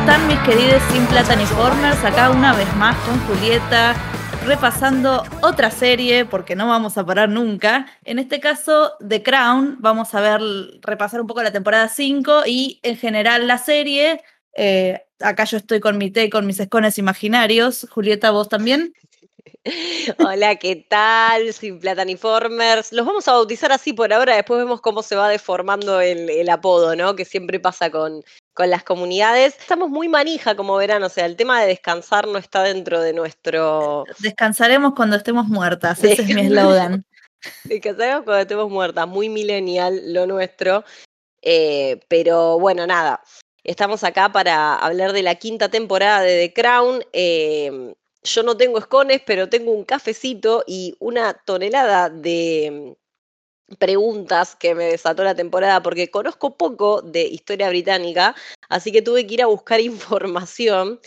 están mis queridos Sin Plata ni Formers? Acá una vez más con Julieta, repasando otra serie, porque no vamos a parar nunca. En este caso, The Crown, vamos a ver, repasar un poco la temporada 5 y en general la serie. Eh, acá yo estoy con mi té con mis escones imaginarios. Julieta, ¿vos también? Hola, ¿qué tal? Sin Plataniformers. Los vamos a bautizar así por ahora, después vemos cómo se va deformando el, apodo, ¿no? Que siempre pasa con, con las comunidades. Estamos muy manija, como verán, o sea, el tema de descansar no está dentro de nuestro... Descansaremos cuando estemos muertas, ese es mi eslogan. Descansaremos cuando estemos muertas, muy millennial lo nuestro. Eh, pero bueno, nada, estamos acá para hablar de la quinta temporada de The Crown. Eh, yo no tengo escones, pero tengo un cafecito y una tonelada de preguntas que me desató la temporada porque conozco poco de historia británica, así que tuve que ir a buscar información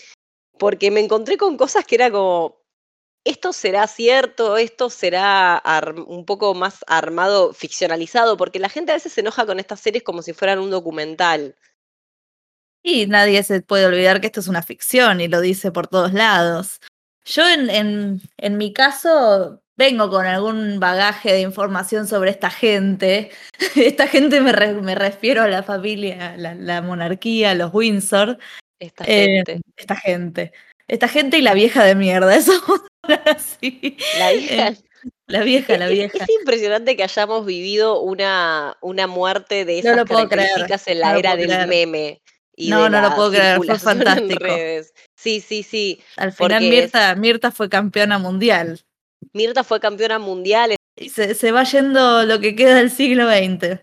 porque me encontré con cosas que era como, esto será cierto, esto será un poco más armado, ficcionalizado, porque la gente a veces se enoja con estas series como si fueran un documental. Y nadie se puede olvidar que esto es una ficción y lo dice por todos lados. Yo en, en, en mi caso vengo con algún bagaje de información sobre esta gente. Esta gente me, me refiero a la familia, la, la monarquía, los Windsor. Esta eh, gente. esta gente. Esta gente y la vieja de mierda, eso. La vieja. Eh, la vieja, la vieja. Es, impresionante que hayamos vivido una, una muerte de esas características en la era del meme no, no lo puedo creer, fue fantástico. Sí, sí, sí. Al final Mirta, Mirta fue campeona mundial. Mirta fue campeona mundial. Y se, se, va yendo lo que queda del siglo XX.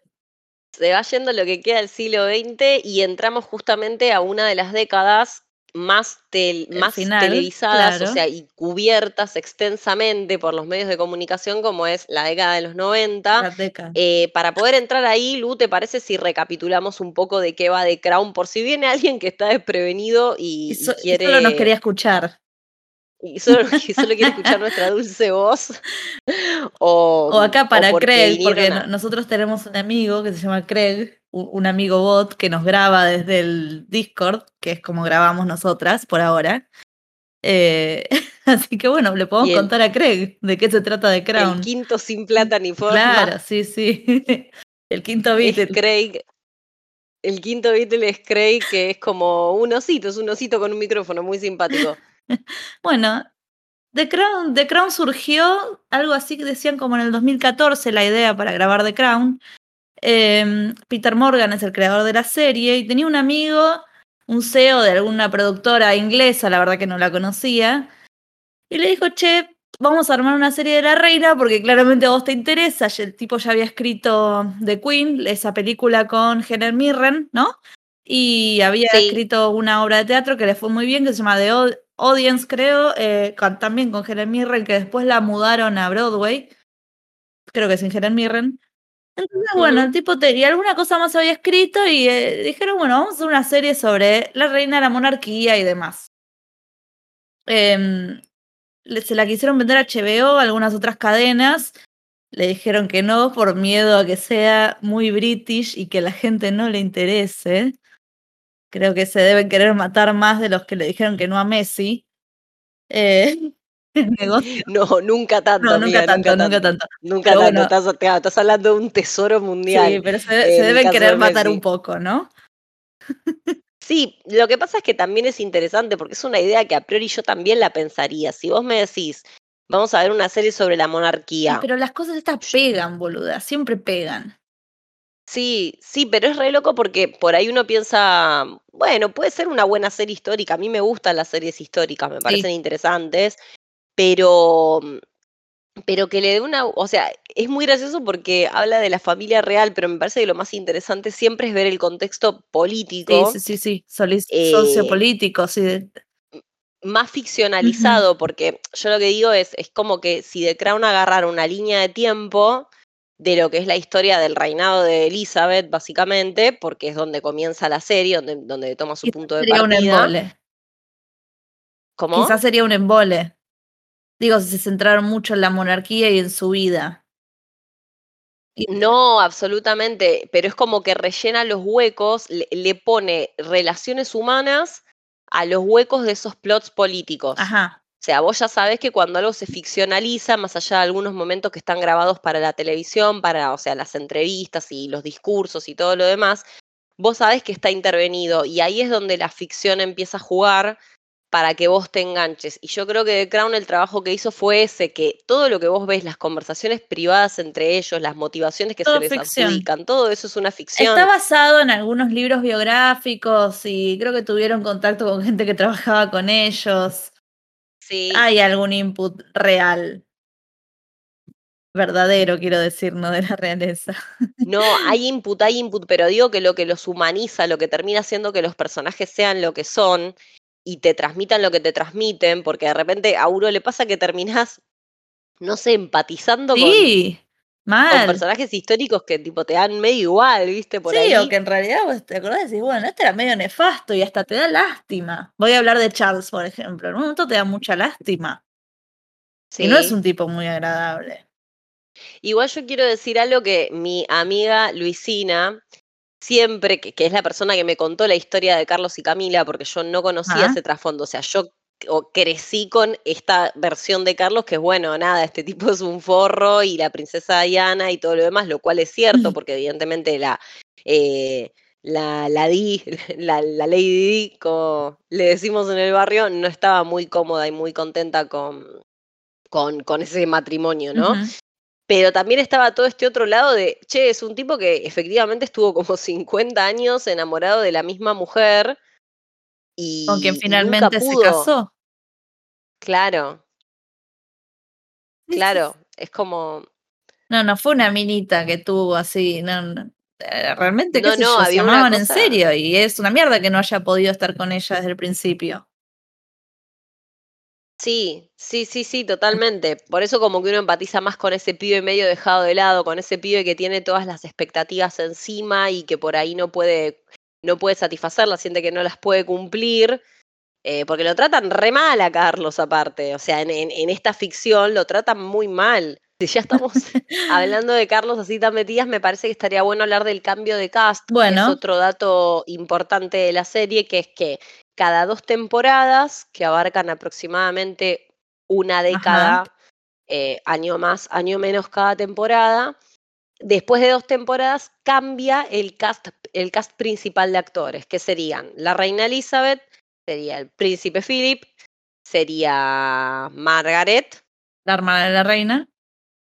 Se va yendo lo que queda del siglo XX y entramos justamente a una de las décadas más, más televisadas, o sea, y cubiertas extensamente por los medios de comunicación, como es la década de los 90. Eh, para poder entrar ahí, Lu, ¿te parece si recapitulamos un poco de qué va de Crown? Por si viene alguien que está desprevenido y, quiere. solo nos quería escuchar. Y solo, quiere escuchar nuestra dulce voz. O, acá para Craig, porque nosotros tenemos un amigo que se llama Craig, un amigo bot que nos graba desde el Discord, que es como grabamos nosotras por ahora. Eh, así que bueno, le podemos contar a Craig de qué se trata de Crown. El quinto sin plata ni forma. Claro, sí, sí. El quinto Beatle. Craig. El quinto Beatle es Craig, que es como un osito, es un osito con un micrófono muy simpático. bueno, The Crown, The Crown surgió algo así que decían como en el 2014 la idea para grabar The Crown, Em, Peter Morgan es el creador de la serie y tenía un amigo, un CEO de alguna productora inglesa, la verdad que no la conocía, y le dijo, che, vamos a armar una serie de la reina porque claramente a vos te interesa. El tipo ya había escrito The Queen, esa película con Helen Mirren, ¿no? Y había escrito una obra de teatro que le fue muy bien, que se llama The Audience, creo, eh, también con Helen Mirren, que después la mudaron a Broadway. Creo que sin Helen Mirren. Entonces, bueno, el tipo tenía alguna cosa más había escrito y eh, dijeron, bueno, vamos a hacer una serie sobre la reina de la monarquía y demás. Em, se la quisieron vender a HBO, algunas otras cadenas. Le dijeron que no por miedo a que sea muy british y que la gente no le interese. Creo que se deben querer matar más de los que le dijeron que no a Messi. Eh, No, nunca tanto. No, nunca, tanto, nunca tanto, nunca tanto. Estás, hablando de un tesoro mundial. Sí, pero se, deben querer matar un poco, ¿no? Sí, lo que pasa es que también es interesante porque es una idea que a priori yo también la pensaría. Si vos me decís, vamos a ver una serie sobre la monarquía. pero las cosas estas pegan, boluda, siempre pegan. Sí, sí, pero es re loco porque por ahí uno piensa, bueno, puede ser una buena serie histórica. A mí me gustan las series históricas, me parecen interesantes pero pero que le dé una, o sea, es muy gracioso porque habla de la familia real, pero me parece que lo más interesante siempre es ver el contexto político. Sí, sí, sí, sí. Eh, sociopolítico, sí. Más ficcionalizado, porque yo lo que digo es, es como que si The Crown agarrara una línea de tiempo de lo que es la historia del reinado de Elizabeth, básicamente, porque es donde comienza la serie, donde, donde toma su punto de partida. Sería un embole. ¿Cómo? Quizás sería un embole. Digo, si se centraron mucho en la monarquía y en su vida. No, absolutamente, pero es como que rellena los huecos, le, pone relaciones humanas a los huecos de esos plots políticos. Ajá. O sea, vos ya sabés que cuando algo se ficcionaliza, más allá de algunos momentos que están grabados para la televisión, para, o sea, las entrevistas y los discursos y todo lo demás, vos sabés que está intervenido y ahí es donde la ficción empieza a jugar para que vos te enganches. Y yo creo que The Crown el trabajo que hizo fue ese, que todo lo que vos ves, las conversaciones privadas entre ellos, las motivaciones que Todo se les ficción. adjudican, todo eso es una ficción. Está basado en algunos libros biográficos y creo que tuvieron contacto con gente que trabajaba con ellos. Sí, Hay algún input real. Verdadero, quiero decir, no de la realeza. no, hay input, hay input, pero digo que lo que los humaniza, lo que termina haciendo que los personajes sean lo que son y te transmitan lo que te transmiten, porque de repente a uno le pasa que terminás, no sé, empatizando con, Sí, con mal. personajes históricos que tipo te dan medio igual, ¿viste? Por Sí, ahí. o que en realidad vos te acordás y decís, bueno, este era medio nefasto y hasta te da lástima. Voy a hablar de Charles, por ejemplo. En un momento te da mucha lástima. Y no es Sí. un tipo muy agradable. Igual yo quiero decir algo que mi amiga Luisina, siempre, que, que es la persona que me contó la historia de Carlos y Camila, porque yo no conocía ese trasfondo, o sea, yo o crecí con esta versión de Carlos, que es bueno, nada, este tipo es un forro y la princesa Diana y todo lo demás, lo cual es cierto, porque evidentemente la, eh, la, la Di, la, la Lady Di, como le decimos en el barrio, no estaba muy cómoda y muy contenta con, con, con ese matrimonio, ¿no? Pero también estaba todo este otro lado de, che, es un tipo que efectivamente estuvo como 50 años enamorado de la misma mujer y, Con quien finalmente se casó. Claro, claro, es como, No, no fue una minita que tuvo así, no, no. Eh, Realmente, qué no, no, se había una amaban en serio y es una mierda que no haya podido estar con ella desde el principio. sí, sí, sí, sí, totalmente. Por eso como que uno empatiza más con ese pibe medio dejado de lado, con ese pibe que tiene todas las expectativas encima y que por ahí no puede, no puede satisfacerlas, siente que no las puede cumplir. Eh, porque lo tratan re mal a Carlos aparte, o sea, en, en- en esta ficción lo tratan muy mal. Si ya estamos hablando de Carlos así tan metidas, me parece que estaría bueno hablar del cambio de cast, que es Bueno, otro dato importante de la serie, que es que cada dos temporadas, que abarcan aproximadamente una década, eh, año más, año menos cada temporada, después de dos temporadas cambia el cast, el cast principal de actores, que serían la reina Elizabeth, sería el príncipe Philip, sería Margaret, la hermana de la reina.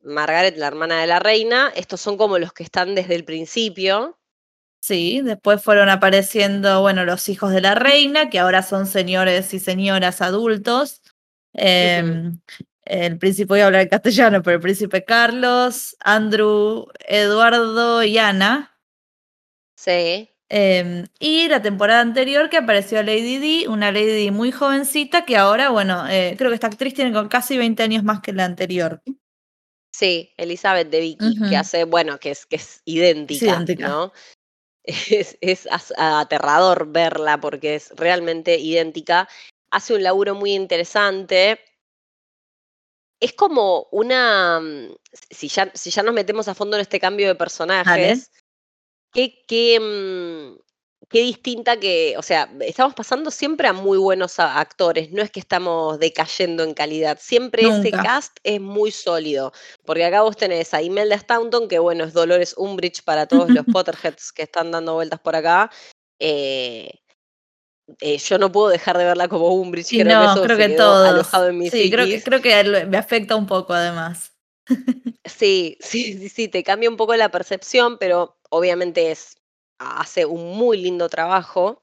Margaret, la hermana de la reina. Estos son como los que están desde el principio. Sí, después fueron apareciendo, bueno, los hijos de la reina, que ahora son señores y señoras adultos. Em, el príncipe, voy a hablar en castellano, pero el príncipe Carlos, Andrew, Eduardo y Ana. Sí, Em, y la temporada anterior que apareció Lady Di, una Lady Di muy jovencita que ahora, bueno, eh, creo que esta actriz tiene con casi 20 años más que la anterior. sí, Elizabeth de Vicky, que hace, bueno, que es, que es idéntica, idéntica. ¿no? Es, es aterrador verla porque es realmente idéntica. Hace un laburo muy interesante. Es como una. mm, Si ya, si ya nos metemos a fondo en este cambio de personajes, qué, qué, mm, qué distinta que. O sea, estamos pasando siempre a muy buenos actores. No es que estamos decayendo en calidad. Siempre ese cast es muy sólido. Porque acá vos tenés a Imelda Staunton, que bueno, es Dolores Umbridge para todos los Potterheads que están dando vueltas por acá. Eh, eh, yo no puedo dejar de verla como Umbridge, Y creo que no, eso creo se que quedó todos. alojado en mi Sí, creo que, creo que me afecta un poco además. Sí, sí, sí, sí, te cambia un poco la percepción, pero obviamente es, hace un muy lindo trabajo,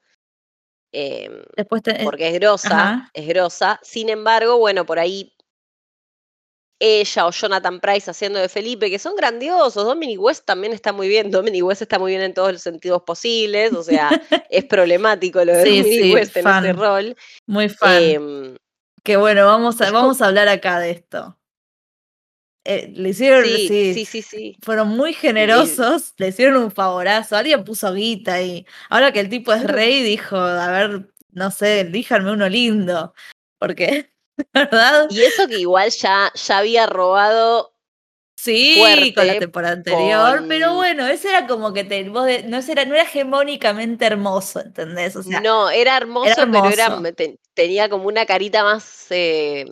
em, Después te- eh, porque es grosa, ajá. es grosa. Sin embargo, bueno, por ahí ella o Jonathan Price haciendo de Felipe, que son grandiosos. Dominic West también está muy bien. Dominic West está muy bien en todos los sentidos posibles. O sea, es problemático lo de Sí, Dominic sí, West en ese rol. muy fan. Em, Que bueno, vamos a, vamos a hablar acá de esto. Eh, le hicieron, sí, sí, sí, sí, sí. fueron muy generosos, le hicieron un favorazo. Alguien puso guita y ahora que el tipo es rey, dijo, a ver, no sé, elíjanme uno lindo. Porque, ¿verdad? Y eso que igual ya, ya había robado Sí, con la temporada anterior, pero bueno, ese era como que te, vos de- no, era, no era hegemónicamente hermoso, ¿entendés? O sea, no, era hermoso, era pero era, hermoso. te- tenía como una carita más, eh,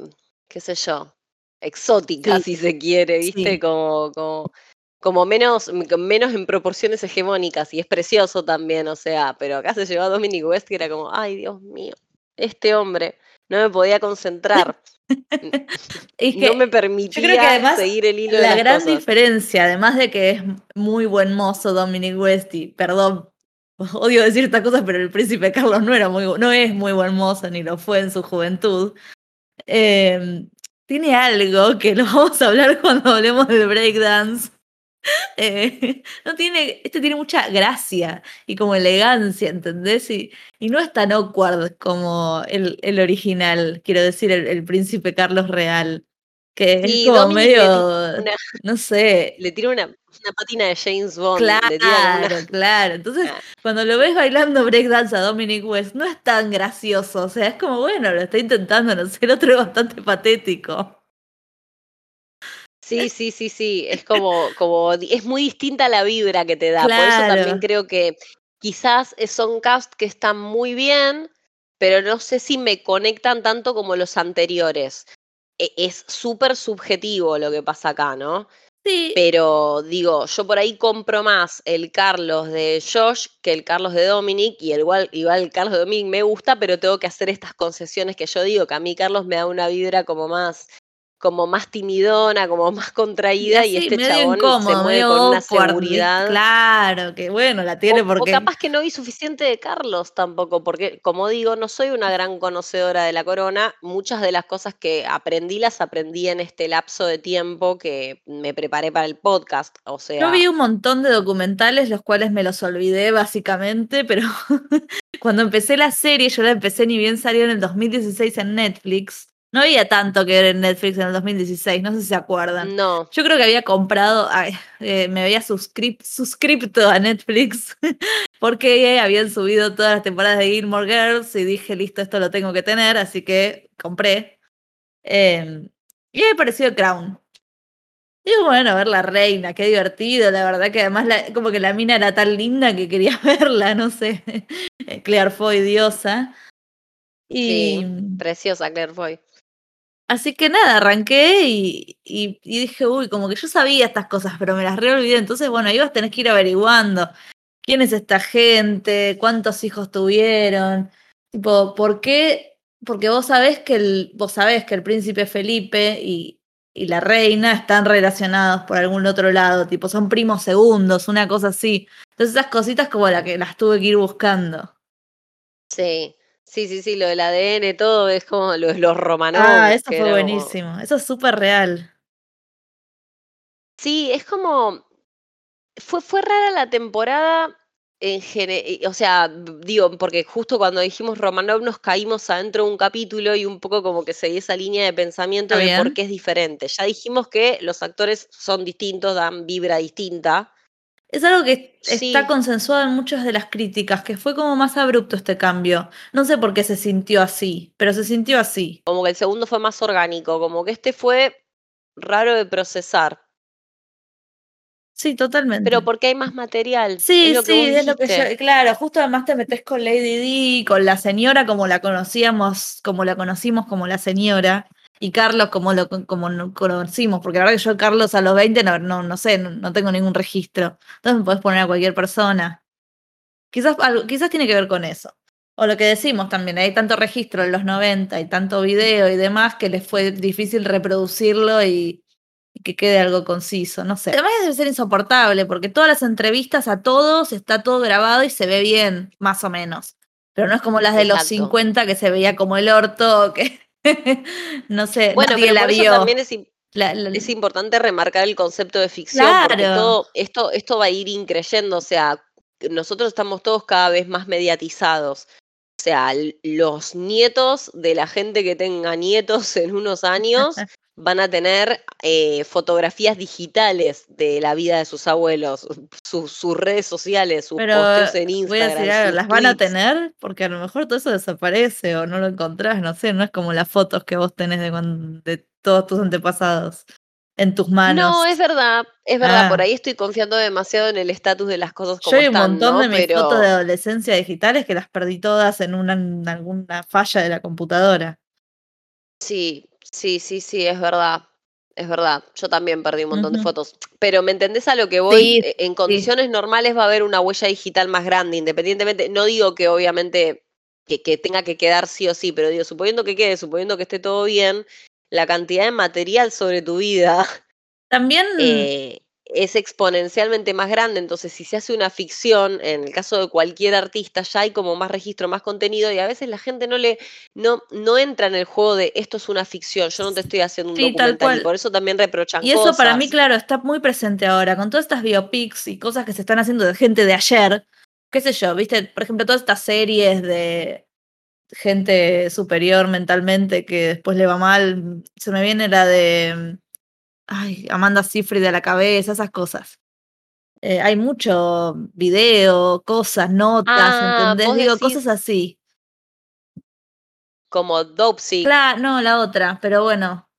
qué sé yo, exótica, Sí, si se quiere, ¿viste? sí. Como, como, como menos, m- menos en proporciones hegemónicas, y es precioso también, o sea, pero acá se llevó a Dominic West, que era como, ay, Dios mío, este hombre, no me podía concentrar, Es no me permitía que además seguir el hilo de la las gran cosas. diferencia, además de que es muy buen mozo Dominic West, y perdón, odio decir estas cosas, pero el príncipe Carlos no era muy, no es muy buen mozo, ni lo fue en su juventud. eh, tiene algo que lo vamos a hablar cuando hablemos del breakdance. Eh, no tiene, este tiene mucha gracia y como elegancia, ¿entendés? Y, y no es tan awkward como el, el original, quiero decir, el, el príncipe Carlos real, que Sí, es como Dominic le medio, Una- no sé, le tira una, una pátina de James Bond, le tira como una... claro, claro. Entonces, Ah. cuando lo ves bailando breakdance a Dominic West, no es tan gracioso, o sea, es como, bueno, lo está intentando, no sé, el otro es bastante patético. Sí, sí, sí, sí, es como, como, es muy distinta la vibra que te da, por eso también Claro. creo que quizás son cast que están muy bien, pero no sé si me conectan tanto como los anteriores. E- Es súper subjetivo lo que pasa acá, ¿no? Sí, Pero digo, yo por ahí compro más el Carlos de Josh que el Carlos de Dominic, y el igual, igual el Carlos de Dominic me gusta, pero tengo que hacer estas concesiones que yo digo, que a mí Carlos me da una vibra como más, como más timidona, como más contraída, y, este chabón se mueve con una seguridad. Claro, que bueno, la tiene O, o porque capaz que no vi suficiente de Carlos tampoco, porque como digo, no soy una gran conocedora de la corona. Muchas de las cosas que aprendí las aprendí en este lapso de tiempo que me preparé para el podcast. O yo sea, vi un montón de documentales, los cuales me los olvidé básicamente, pero cuando empecé la serie, yo la empecé ni bien salió en el 2016 en Netflix. No había tanto que ver en Netflix en el 2016, no sé si se acuerdan. no. Yo creo que había comprado, ay, eh, me había suscripto a Netflix porque habían subido todas las temporadas de Gilmore Girls y dije, listo, esto lo tengo que tener, así que compré. Eh, y me pareció Crown. Y bueno, ver la reina, qué divertido, la verdad que además la- como que la mina era tan linda que quería verla, no sé. Claire Foy, diosa. Y, Sí, preciosa Claire Foy. Así que nada, arranqué y, dije, uy, como que yo sabía estas cosas, pero me las reolvidé. Entonces, bueno, ahí vas tenés que ir averiguando quién es esta gente, cuántos hijos tuvieron, tipo, ¿por qué? Porque vos sabés que el, vos sabés que el príncipe Felipe y, y la reina están relacionados por algún otro lado, tipo, son primos segundos, una cosa así. Entonces esas cositas como la que las tuve que ir buscando. Sí, sí, sí, sí, lo del ADN, todo es como los, los Romanov. Ah, eso fue como- buenísimo. Eso es súper real. Sí, es como. Fue, fue rara la temporada en general. O sea, digo, porque justo cuando dijimos Romanov nos caímos adentro de un capítulo y un poco como que seguí esa línea de pensamiento de por qué es diferente. Ya dijimos que los actores son distintos, dan vibra distinta. Es algo que Sí. está consensuado en muchas de las críticas, que fue como más abrupto este cambio. No sé por qué se sintió así, pero se sintió así. Como que el segundo fue más orgánico, como que este fue raro de procesar. Sí, totalmente. Pero porque hay más material. Sí, es sí, es lo que yo, claro, justo además te metes con Lady D, con la señora como la conocíamos, como la conocimos como la señora, y Carlos como lo como no conocimos, porque la verdad que yo Carlos a los 20 no, no, no sé, no, no tengo ningún registro. Entonces me podés poner a cualquier persona. Quizás, algo- quizás tiene que ver con eso. O lo que decimos también, hay tanto registro en los 90 y tanto video y demás que les fue difícil reproducirlo y, y que quede algo conciso, no sé. Además debe ser insoportable porque todas las entrevistas a todos está todo grabado y se ve bien, más o menos. Pero no es como las de los Exacto. 50 que se veía como el orto, que no sé, Bueno, nadie pero la por eso vio. también es, im- La- la- es importante remarcar el concepto de ficción, porque todo esto, esto va a ir increyendo, o sea, nosotros estamos todos cada vez más mediatizados. O sea, los nietos de la gente que tenga nietos en unos años van a tener eh, fotografías digitales de la vida de sus abuelos, sus, sus redes sociales, sus Pero posteos en voy a Instagram. decir sus las van a tener porque a lo mejor todo eso desaparece o no lo encontrás, no sé, no es como las fotos que vos tenés de, todos tus antepasados. en tus manos. No, es verdad, es verdad, por Ah. ahí estoy confiando demasiado en el estatus de las cosas Yo como hay un están, montón ¿no? de mis Pero fotos de adolescencia digitales que las perdí todas en una en alguna falla de la computadora. sí, sí, sí, sí, es verdad. Es verdad, yo también perdí un montón de fotos. Pero ¿me entendés a lo que voy? Sí, E- En sí. condiciones normales va a haber una huella digital más grande, independientemente. No digo que obviamente que, que tenga que quedar sí o sí, pero digo, suponiendo que quede, suponiendo que esté todo bien, la cantidad de material sobre tu vida También eh, es exponencialmente más grande. Entonces, si se hace una ficción, en el caso de cualquier artista, ya hay como más registro, más contenido, y a veces la gente no le, no, no entra en el juego de esto es una ficción, yo no te estoy haciendo un Sí, tal documental, y cual. por eso también reprochan Y eso para mí, claro, está muy presente ahora, con todas estas biopics y cosas que se están haciendo de gente de ayer. Qué sé yo, viste, por ejemplo, todas estas series de gente superior mentalmente que después le va mal. Se me viene la de ay, Amanda Seyfried a la cabeza, esas cosas. Eh, hay mucho video, cosas, notas, Ah, ¿entendés? Digo, decís cosas así. como Dopesick. Claro, no, la otra, pero bueno,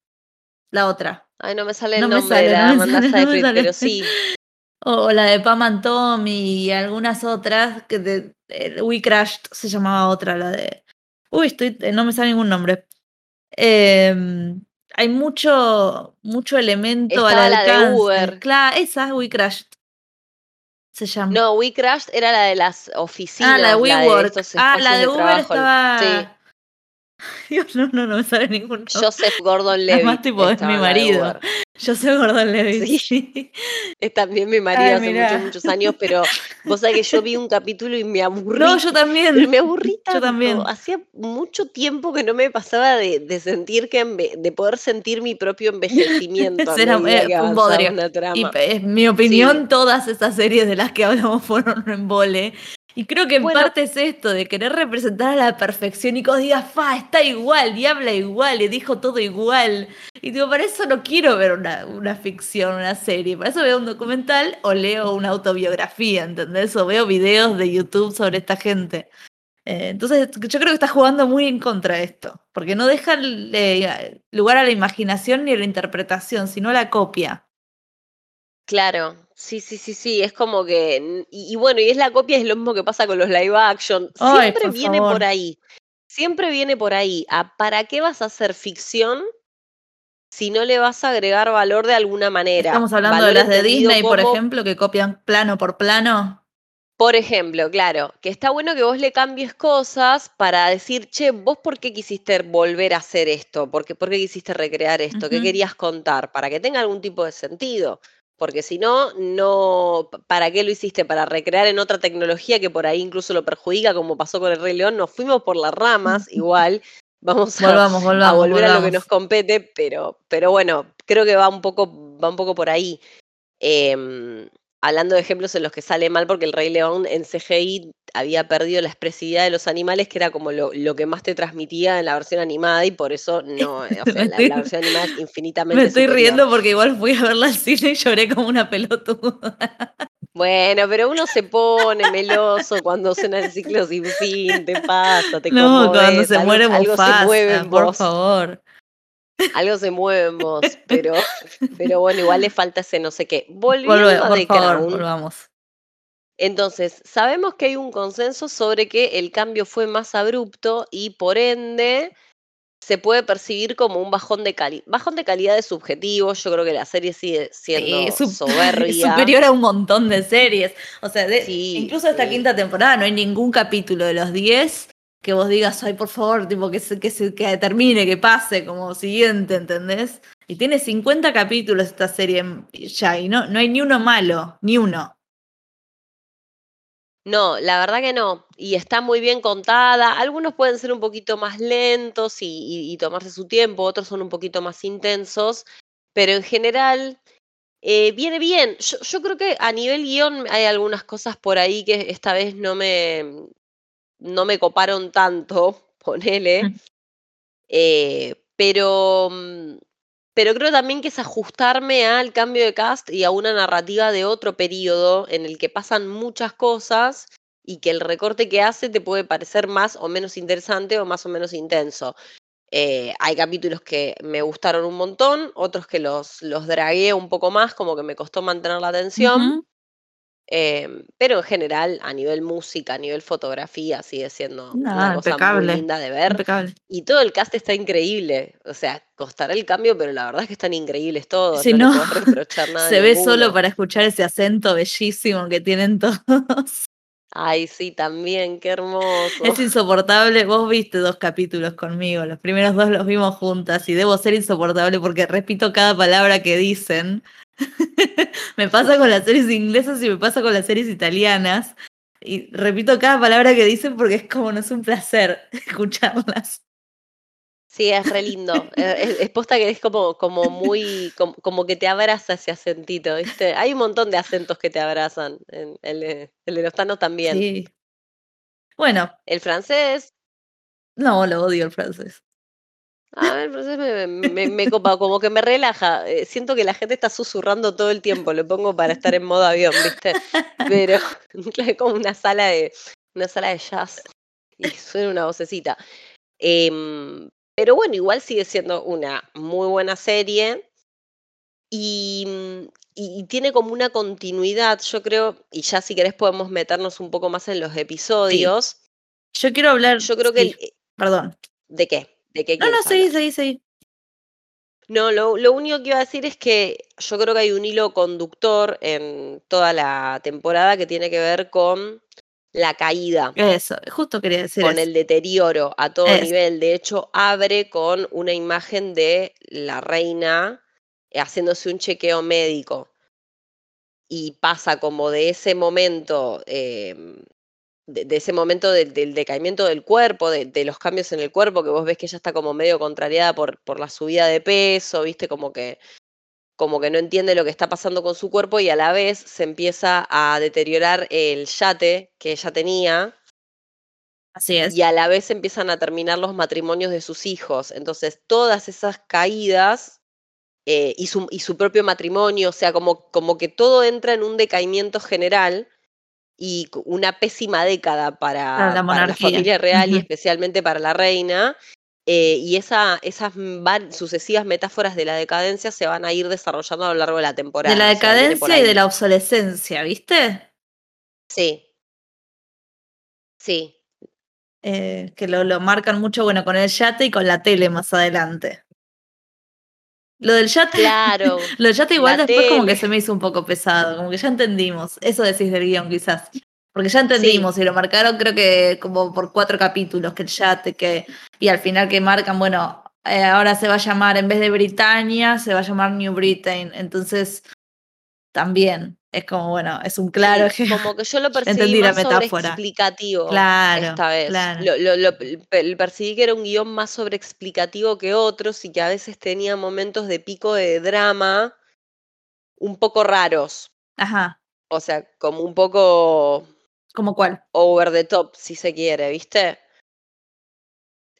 la otra. Ay, no me sale el No me nombre de sale, la no Amanda sale, no pero sí. O, o la de Pam and Tommy y algunas otras, que de, eh, We Crashed se llamaba otra, la de... Uy, estoy, eh, no me sale ningún nombre. Em, hay mucho, mucho elemento al Estaba la de alcance. Uber. Claro, esa, We Crashed, se llama. No, We Crashed era la de las oficinas, ah, la de WeWork. Ah, la de Uber trabajo. Sí, estaba... Dios, no, no, no me sale ningún nombre. Joseph Gordon Además, Levitt tipo, es mi en marido. Soy Gordon Levitt, Sí. Es también mi marido Ay, hace muchos, mirá. muchos años, pero vos sabés que yo vi un capítulo y me aburrí. No, yo también. Pero me aburrí Yo también. tanto. Hacía mucho tiempo que no me pasaba de, de sentir que de poder sentir mi propio envejecimiento era- eh, un bodrio. una Y en mi opinión, todas esas series de las que hablamos fueron un embole. Y creo que en Bueno. parte es esto, de querer representar a la perfección y que vos digas, fa, está igual, y habla igual, y dijo todo igual. Y digo, para eso no quiero ver una, una ficción, una serie. Para eso veo un documental o leo una autobiografía, ¿entendés? O veo videos de YouTube sobre esta gente. Eh, entonces, yo creo que está jugando muy en contra de esto, porque no deja eh, lugar a la imaginación ni a la interpretación, sino a la copia. Claro, sí, sí, sí, sí, es como que, y, y bueno, y es la copia, es lo mismo que pasa con los live action, Ay, siempre por viene favor. por ahí, siempre viene por ahí, a ¿para qué vas a hacer ficción si no le vas a agregar valor de alguna manera? Estamos hablando de las de Disney, por ejemplo, que copian plano por plano. Por ejemplo, claro, que está bueno que vos le cambies cosas para decir, che, vos por qué quisiste volver a hacer esto, ¿por qué, por qué quisiste recrear esto, qué querías contar, para que tenga algún tipo de sentido. Porque si no, no, ¿para qué lo hiciste? Para recrear en otra tecnología que por ahí incluso lo perjudica, como pasó con el Rey León. Nos fuimos por las ramas, igual. Vamos a, Volvamos, volvamos. a volver a lo que nos compete, pero, pero bueno, creo que va un poco, va un poco por ahí. Em, hablando de ejemplos en los que sale mal, porque el Rey León en CGI había perdido la expresividad de los animales, que era como lo, lo que más te transmitía en la versión animada, y por eso no, o sea, Me la, versión animada es infinitamente Me estoy superior. riendo porque igual fui a verla al cine y lloré como una pelotuda. Bueno, pero uno se pone meloso cuando suena el ciclo sin fin, te pasa, te No, cuando se algo, muere algo se mueve en por vos, favor. algo se mueve en vos, pero, pero bueno, igual le falta ese no sé qué. Volve- Volviendo a por The favor, Crown, volvamos. Entonces, sabemos que hay un consenso sobre que el cambio fue más abrupto y por ende se puede percibir como un bajón de calidad. Bajón de calidad es subjetivo, yo creo que la serie sigue siendo Sí, soberbia. superior a un montón de series. O sea, de- Sí, incluso esta sí. quinta temporada no hay ningún capítulo de los 10 que vos digas, ay, por favor, tipo, que, se, que, se, que termine, que pase como siguiente, ¿entendés? Y tiene 50 capítulos esta serie ya, y no, no hay ni uno malo, ni uno. No, la verdad que no. Y está muy bien contada. Algunos pueden ser un poquito más lentos y, y- y tomarse su tiempo, otros son un poquito más intensos, pero en general eh, viene bien. Yo, yo creo que a nivel guion hay algunas cosas por ahí que esta vez no me, no me coparon tanto, ponele. Mm. Eh, pero, mm, pero creo también que es ajustarme al cambio de cast y a una narrativa de otro periodo en el que pasan muchas cosas y que el recorte que hace te puede parecer más o menos interesante o más o menos intenso. Eh, hay capítulos que me gustaron un montón, otros que los, los dragué un poco más, como que me costó mantener la atención. Em, pero en general, a nivel música, a nivel fotografía, sigue siendo una cosa muy linda de ver. impecable. Y todo el cast está increíble. O sea, costará el cambio, pero la verdad es que están increíbles todos. Si no, no, reprochar nada se ve solo para escuchar ese acento bellísimo que tienen todos. Ay, sí, también, qué Es hermoso. insoportable. Vos viste dos capítulos conmigo, los primeros dos los vimos juntas y debo ser insoportable porque repito cada palabra que dicen. me pasa con las series inglesas y me pasa con las series italianas. Y repito cada palabra que dicen porque es como no es un placer escucharlas. Sí, es re lindo. Eh, Es, es posta que es como, como muy, como, como que te abraza ese acentito, ¿viste? Hay un montón de acentos que te abrazan. El, de- el de los Thanos también. Sí. Bueno, El francés, no, lo odio el francés. A ver, el francés me, me, me copa, como que me relaja. Eh, Siento que la gente está susurrando todo el tiempo. Lo pongo para estar en modo avión, ¿viste? Pero es como una sala de, una sala de jazz y suena una vocecita. Em, pero bueno, igual sigue siendo una muy buena serie y, y- tiene como una continuidad, yo creo, y ya si querés podemos meternos un poco más en los episodios. Yo quiero hablar. Yo creo que... sí, el- eh, Perdón. ¿De qué? ¿De qué No, no, seguí, seguí, seguí. No, lo, lo único que iba a decir es que yo creo que hay un hilo conductor en toda la temporada que tiene que ver con la caída, Eso, justo quería decir con eso. el deterioro a todo Eso. nivel. De hecho, abre con una imagen de la reina eh, haciéndose un chequeo médico. Y pasa como de ese momento, em, de, de ese momento del, del decaimiento del cuerpo, de, de los cambios en el cuerpo, que vos ves que ella está como medio contrariada por, por la subida de peso, viste, como que, como que no entiende lo que está pasando con su cuerpo y a la vez se empieza a deteriorar el yate que ella tenía Así es. y a la vez empiezan a terminar los matrimonios de sus hijos. Entonces, todas esas caídas eh, y, su, y su propio matrimonio, o sea, como, como que todo entra en un decaimiento general y una pésima década para, la para la familia real y especialmente para la reina. eh, y esa, esas va- sucesivas metáforas de la decadencia se van a ir desarrollando a lo largo de la temporada. De la o sea, decadencia y de la obsolescencia, ¿viste? Sí. Sí. Eh, que lo, lo marcan mucho, bueno, con el yate y con la tele más adelante. Lo del yate, Claro. lo del yate igual después como que se me hizo un poco pesado, como que ya entendimos. Eso decís del guion quizás. Porque ya entendimos y lo marcaron creo que como por cuatro capítulos, que el yate, que... Y al final que marcan, bueno, eh, ahora se va a llamar, en vez de Britannia, se va a llamar New Britain. Entonces, también es como, bueno, es un claro Sí, ejemplo. como que yo lo percibí Entendí la más metáfora. sobreexplicativo Claro, esta vez. claro. Lo, lo- lo- pe- percibí que era un guion más sobreexplicativo que otros y que a veces tenía momentos de pico de drama un poco raros. Ajá, O sea, como un poco ¿como cuál? over the top, si se quiere, ¿viste?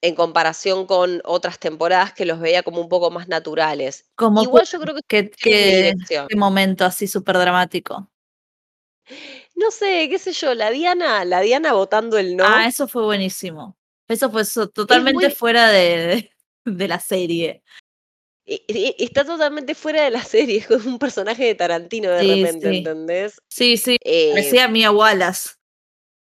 En comparación con otras temporadas que los veía como un poco más naturales. Como Igual yo creo que ¿Qué, es de qué, dirección. qué momento así súper dramático? No sé, qué sé yo, la Diana, la Diana votando el no. Ah, eso fue buenísimo. Eso fue totalmente muy- fuera de, de la serie. Está totalmente fuera de la serie, es como un personaje de Tarantino de Sí, repente, sí. ¿entendés? Sí, sí, Eh, parecía Mia Wallace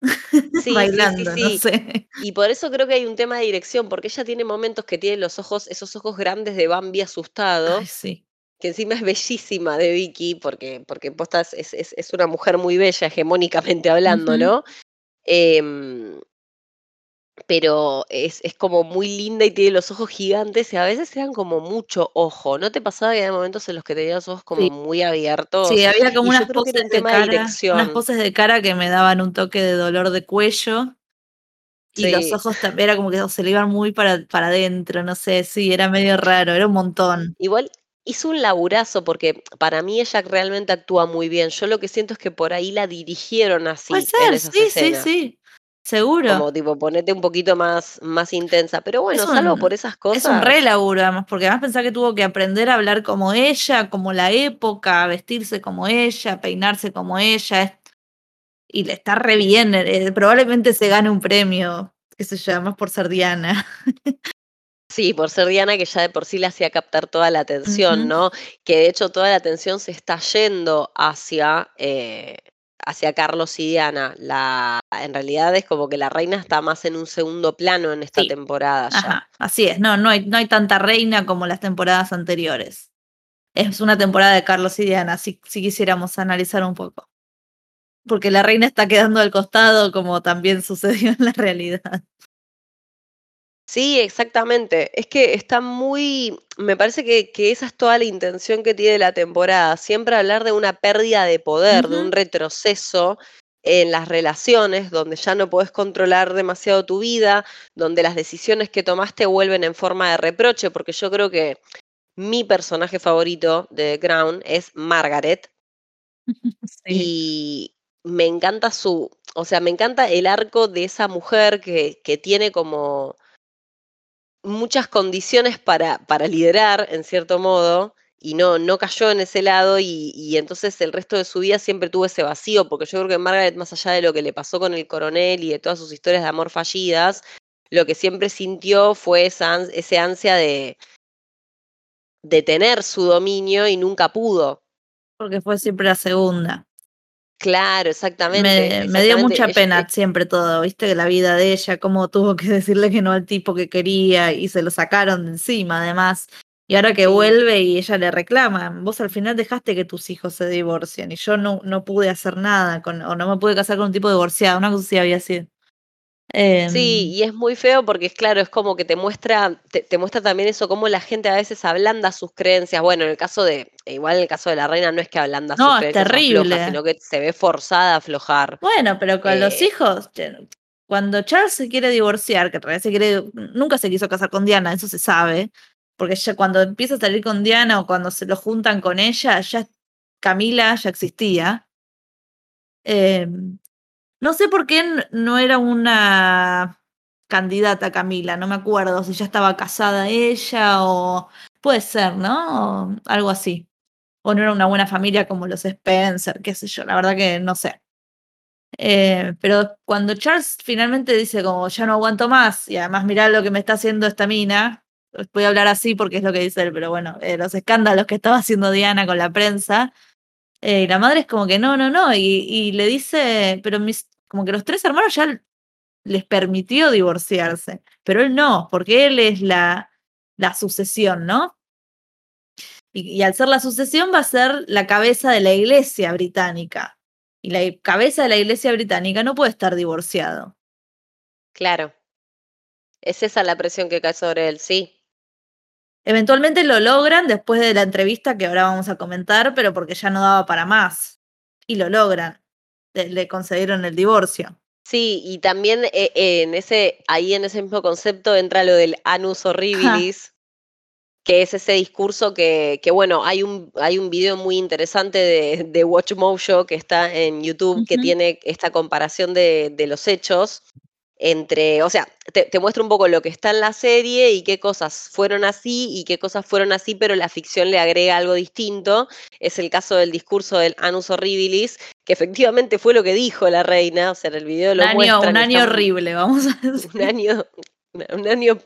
sí, sí, bailando, sí, no sí. sé. Y por eso creo que hay un tema de dirección, porque ella tiene momentos que tiene los ojos, esos ojos grandes de Bambi asustado, Ay, sí. que encima es bellísima de Vicky, porque, porque posta es, es- es- una mujer muy bella, hegemónicamente hablando. ¿no? Em, pero es, es como muy linda y tiene los ojos gigantes y a veces eran como mucho ojo. ¿No te pasaba que había momentos en los que tenía los ojos como Sí. muy abiertos? Sí, había como Y unas poses un de cara, unas poses de cara que me daban un toque de dolor de cuello. Y los Sí. ojos también era como que se le iban muy para, para adentro, no sé, sí, era medio raro, era un montón. Igual hizo un laburazo porque para mí ella realmente actúa muy bien. Yo lo que siento es que por ahí la dirigieron Puede así en ser, esas sí, sí, escenas. sí, seguro. Como tipo, ponete un poquito más, más intensa. Pero bueno, Es salvo un- por esas Es un cosas. re laburo, además, porque además pensá que tuvo que aprender a hablar como ella, como la época, a vestirse como ella, peinarse como ella. es- Y le está re bien, eh, probablemente se gane un premio, qué sé yo, además por ser Diana. Sí, por ser Diana, que ya de por sí le hacía captar toda la atención, ¿no? Que de hecho toda la atención, ¿no? Que de hecho toda la atención se está yendo hacia, eh, hacia Carlos y Diana. La, en realidad es como que la reina está más en un segundo plano en esta Sí. temporada ya. Ajá, así es, no, no hay, no hay tanta reina como las temporadas anteriores. Es una temporada de Carlos y Diana, si, si quisiéramos analizar un poco. Porque la reina está quedando al costado, como también sucedió en la realidad. Sí, exactamente. Es que está muy, me parece que, que esa es toda la intención que tiene la temporada, siempre hablar de una pérdida de poder, de un retroceso en las relaciones, donde ya no podés controlar demasiado tu vida, donde las decisiones que tomaste vuelven en forma de reproche, porque yo creo que mi personaje favorito de The Crown es Margaret. Sí, y me encanta su, o sea, me encanta el arco de esa mujer que, que tiene como muchas condiciones para, para liderar, en cierto modo, y no, no cayó en ese lado, y, y entonces el resto de su vida siempre tuvo ese vacío, porque yo creo que Margaret, más allá de lo que le pasó con el coronel y de todas sus historias de amor fallidas, lo que siempre sintió fue esa, ese ansia de, de tener su dominio y nunca pudo. porque fue siempre la segunda. Claro, exactamente. Me, me dio mucha Ella- pena siempre todo, viste, la vida de ella, cómo tuvo que decirle que no al tipo que quería y se lo sacaron de encima, además. Y ahora que Sí. vuelve y ella le reclama, vos al final dejaste que tus hijos se divorcien y yo no, no pude hacer nada con, o no me pude casar con un tipo divorciado, una cosa así había sido. Em, Sí, y es muy feo porque es claro, es como que te muestra, te, te muestra también eso, cómo la gente a veces ablanda sus creencias. Bueno, en el caso de, igual en el caso de la reina no es que ablanda No, sus creencias terrible. afloja, sino que se ve forzada a aflojar. Bueno, pero con los Eh, hijos, cuando Charles se quiere divorciar, que en realidad se quiere, nunca se quiso casar con Diana, eso se sabe, porque ya cuando empieza a salir con Diana o cuando se lo juntan con ella, ya Camila ya existía. Eh, no sé por qué no era una candidata Camila, no me acuerdo si ya estaba casada ella o puede ser, ¿no? Algo así. O no era una buena familia como los Spencer, qué sé yo, la verdad que no sé. Eh, pero cuando Charles finalmente dice como ya no aguanto más y además mirá lo que me está haciendo esta mina, voy a hablar así porque es lo que dice él, pero bueno, eh, los escándalos que estaba haciendo Diana con la prensa, eh, y la madre es como que no, no, no, y, y le dice, pero mis, como que los tres hermanos ya les permitió divorciarse, pero él no, porque él es la, la sucesión, ¿no? Y, y al ser la sucesión va a ser la cabeza de la iglesia británica. Y la cabeza de la iglesia británica no puede estar divorciado. claro. Es esa la presión que cae sobre él, sí. Eventualmente lo logran después de la entrevista que ahora vamos a comentar, pero porque ya no daba para más. Y lo logran. Le, concedieron el divorcio. Sí, y también eh, eh, en ese, ahí en ese mismo concepto entra lo del anus horribilis, que es ese discurso que, que bueno, hay un, hay un video muy interesante de, de Watch Mojo que está en YouTube que tiene esta comparación de, de los hechos entre, o sea, te, te muestra un poco lo que está en la serie y qué cosas fueron así y qué cosas fueron así, pero la ficción le agrega algo distinto. Es el caso del discurso del Anus Horribilis, que efectivamente fue lo que dijo la reina, o sea, en el video Un lo año, un y año está un- horrible, vamos a decir. un año, un año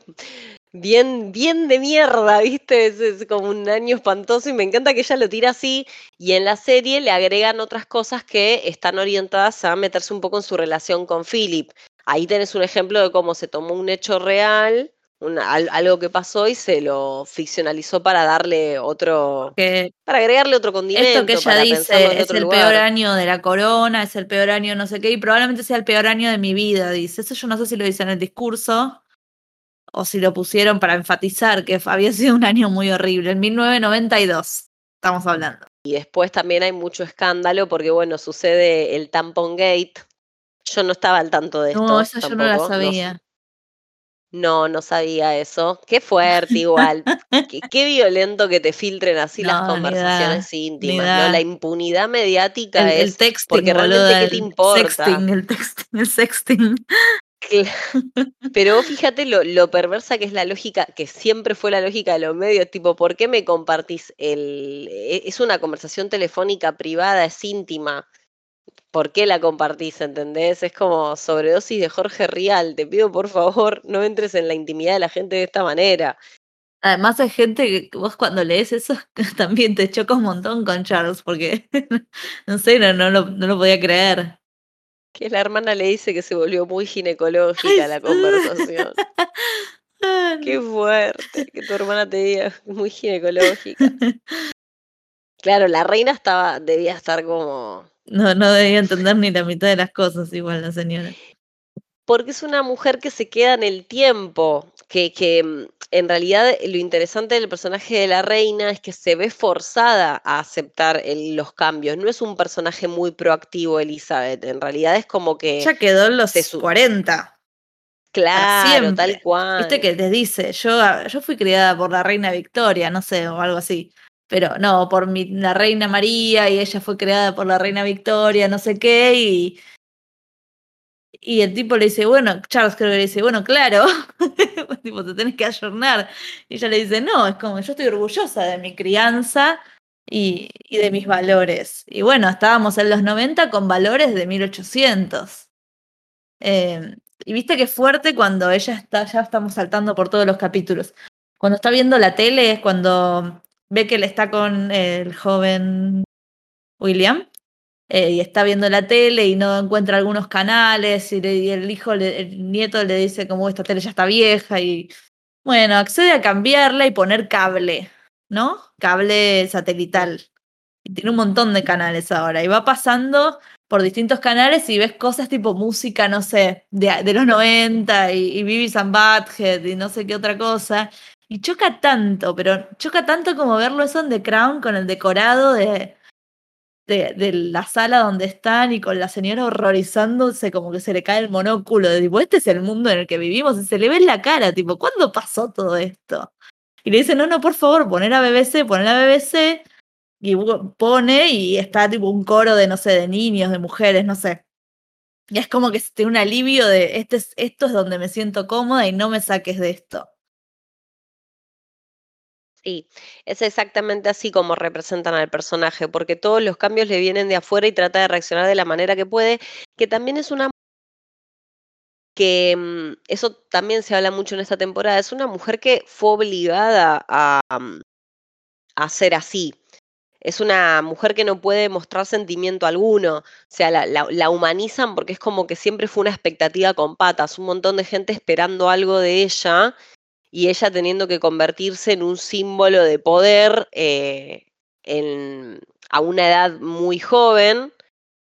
bien, bien de mierda, ¿viste? Es, es como un año espantoso y me encanta que ella lo tira así y en la serie le agregan otras cosas que están orientadas a meterse un poco en su relación con Philip. Ahí tenés un ejemplo de cómo se tomó un hecho real, una- algo que pasó y se lo ficcionalizó para darle otro, Que para agregarle otro condimento, esto que ella para dice es el lugar. peor año de la corona, es el peor año no sé qué, y probablemente sea el peor año de mi vida, dice. Eso yo no sé si lo dice en el discurso o si lo pusieron para enfatizar que había sido un año muy horrible. En 1992 estamos hablando. Y después también hay mucho escándalo porque, bueno, sucede el Tampon Gate. Yo no estaba al tanto de esto. No, esa yo no la sabía. No, no sabía eso. Qué fuerte igual. qué, qué violento que te filtren así las No, conversaciones da, íntimas, ¿no? La impunidad mediática El, el es texting, porque realmente qué te el importa. Sexting, el texting, el sexting. Pero vos fíjate lo, lo perversa que es la lógica, que siempre fue la lógica de los medios, tipo, ¿por qué me compartís el... e- Es una conversación telefónica privada, es íntima. ¿Por qué la compartís? ¿Entendés? Es como sobredosis de Jorge Rial. Te pido por favor, no entres en la intimidad de la gente de esta manera. Además hay gente que vos cuando lees eso también te choca un montón con Charles, porque no sé, no, no, lo, no lo podía creer. Que la hermana le dice que se volvió muy ginecológica la conversación. Qué fuerte que tu hermana te diga muy ginecológica. Claro, la reina estaba, debía estar como. No, no debía entender ni la mitad de las cosas, igual la señora. Porque es una mujer que se queda en el tiempo, que, que mm, en realidad lo interesante del personaje de la reina es que se ve forzada a aceptar los cambios. No es un personaje muy proactivo, Elizabeth. En realidad es como que. Ya quedó en los 40. Claro, tal cual. Viste que te dice, yo, yo fui criada por la reina Victoria, no sé, o algo así. Pero no, por la reina María y ella fue creada por la reina Victoria, no sé qué, y, y el tipo le dice, bueno, Charles creo que le dice, bueno, claro, tipo, te tenés que ayornar. Y ella le dice, no, es como, yo estoy orgullosa de mi crianza y, y de mis valores. Y bueno, estábamos en los 90 con valores de 1800. Eh, y viste que fuerte cuando ella está, ya estamos saltando por todos los capítulos. Cuando está viendo la tele es cuando ve que él está con el joven William eh, y está viendo la tele y no encuentra algunos canales y, el hijo, el nieto le dice como esta tele ya está vieja y bueno, accede a cambiarla y poner cable, ¿no? Cable satelital. Y tiene un montón de canales ahora y va pasando por distintos canales y ves cosas tipo música, no sé, de, de los 90 y, y Vivi y no sé qué otra cosa. Y choca tanto, pero choca tanto como verlo eso en The Crown con el decorado de, de, la sala donde están y con la señora horrorizándose como que se le cae el monóculo de tipo, este es el mundo en el que vivimos y se le ve en la cara, tipo, ¿cuándo pasó todo esto? Y le dice, no, no, por favor, poner a BBC, poner a BBC y pone y está tipo un coro de, no sé, de niños, de mujeres, no sé. Y es como que tiene un alivio de, este es, esto es donde me siento cómoda y no me saques de esto. Sí, es exactamente así como representan al personaje, porque todos los cambios le vienen de afuera y trata de reaccionar de la manera que puede, que también es una que mm, eso también se habla mucho en esta temporada, es una mujer que fue obligada a, mm, a ser así. Es una mujer que no puede mostrar sentimiento alguno, o sea, la, humanizan porque es como que siempre fue una expectativa con patas, un montón de gente esperando algo de ella y ella teniendo que convertirse en un símbolo de poder eh, a una edad muy joven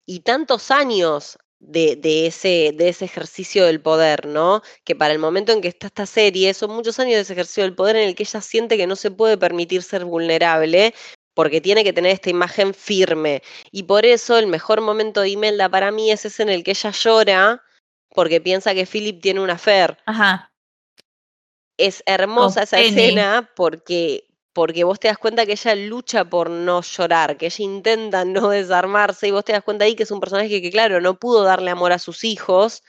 y tantos años de, ese, ejercicio del poder, ¿no? Que para el momento en que está esta serie, son muchos años de ese ejercicio del poder en el que ella siente que no se puede permitir ser vulnerable, porque tiene que tener esta imagen firme. Y por eso el mejor momento de Imelda para mí es ese en el que ella llora porque piensa que Philip tiene una fer. Ajá. Es hermosa esa escena porque, porque vos te das cuenta que ella lucha por no llorar, que ella intenta no desarmarse y vos te das cuenta ahí que es un personaje que, claro, no pudo darle amor a sus hijos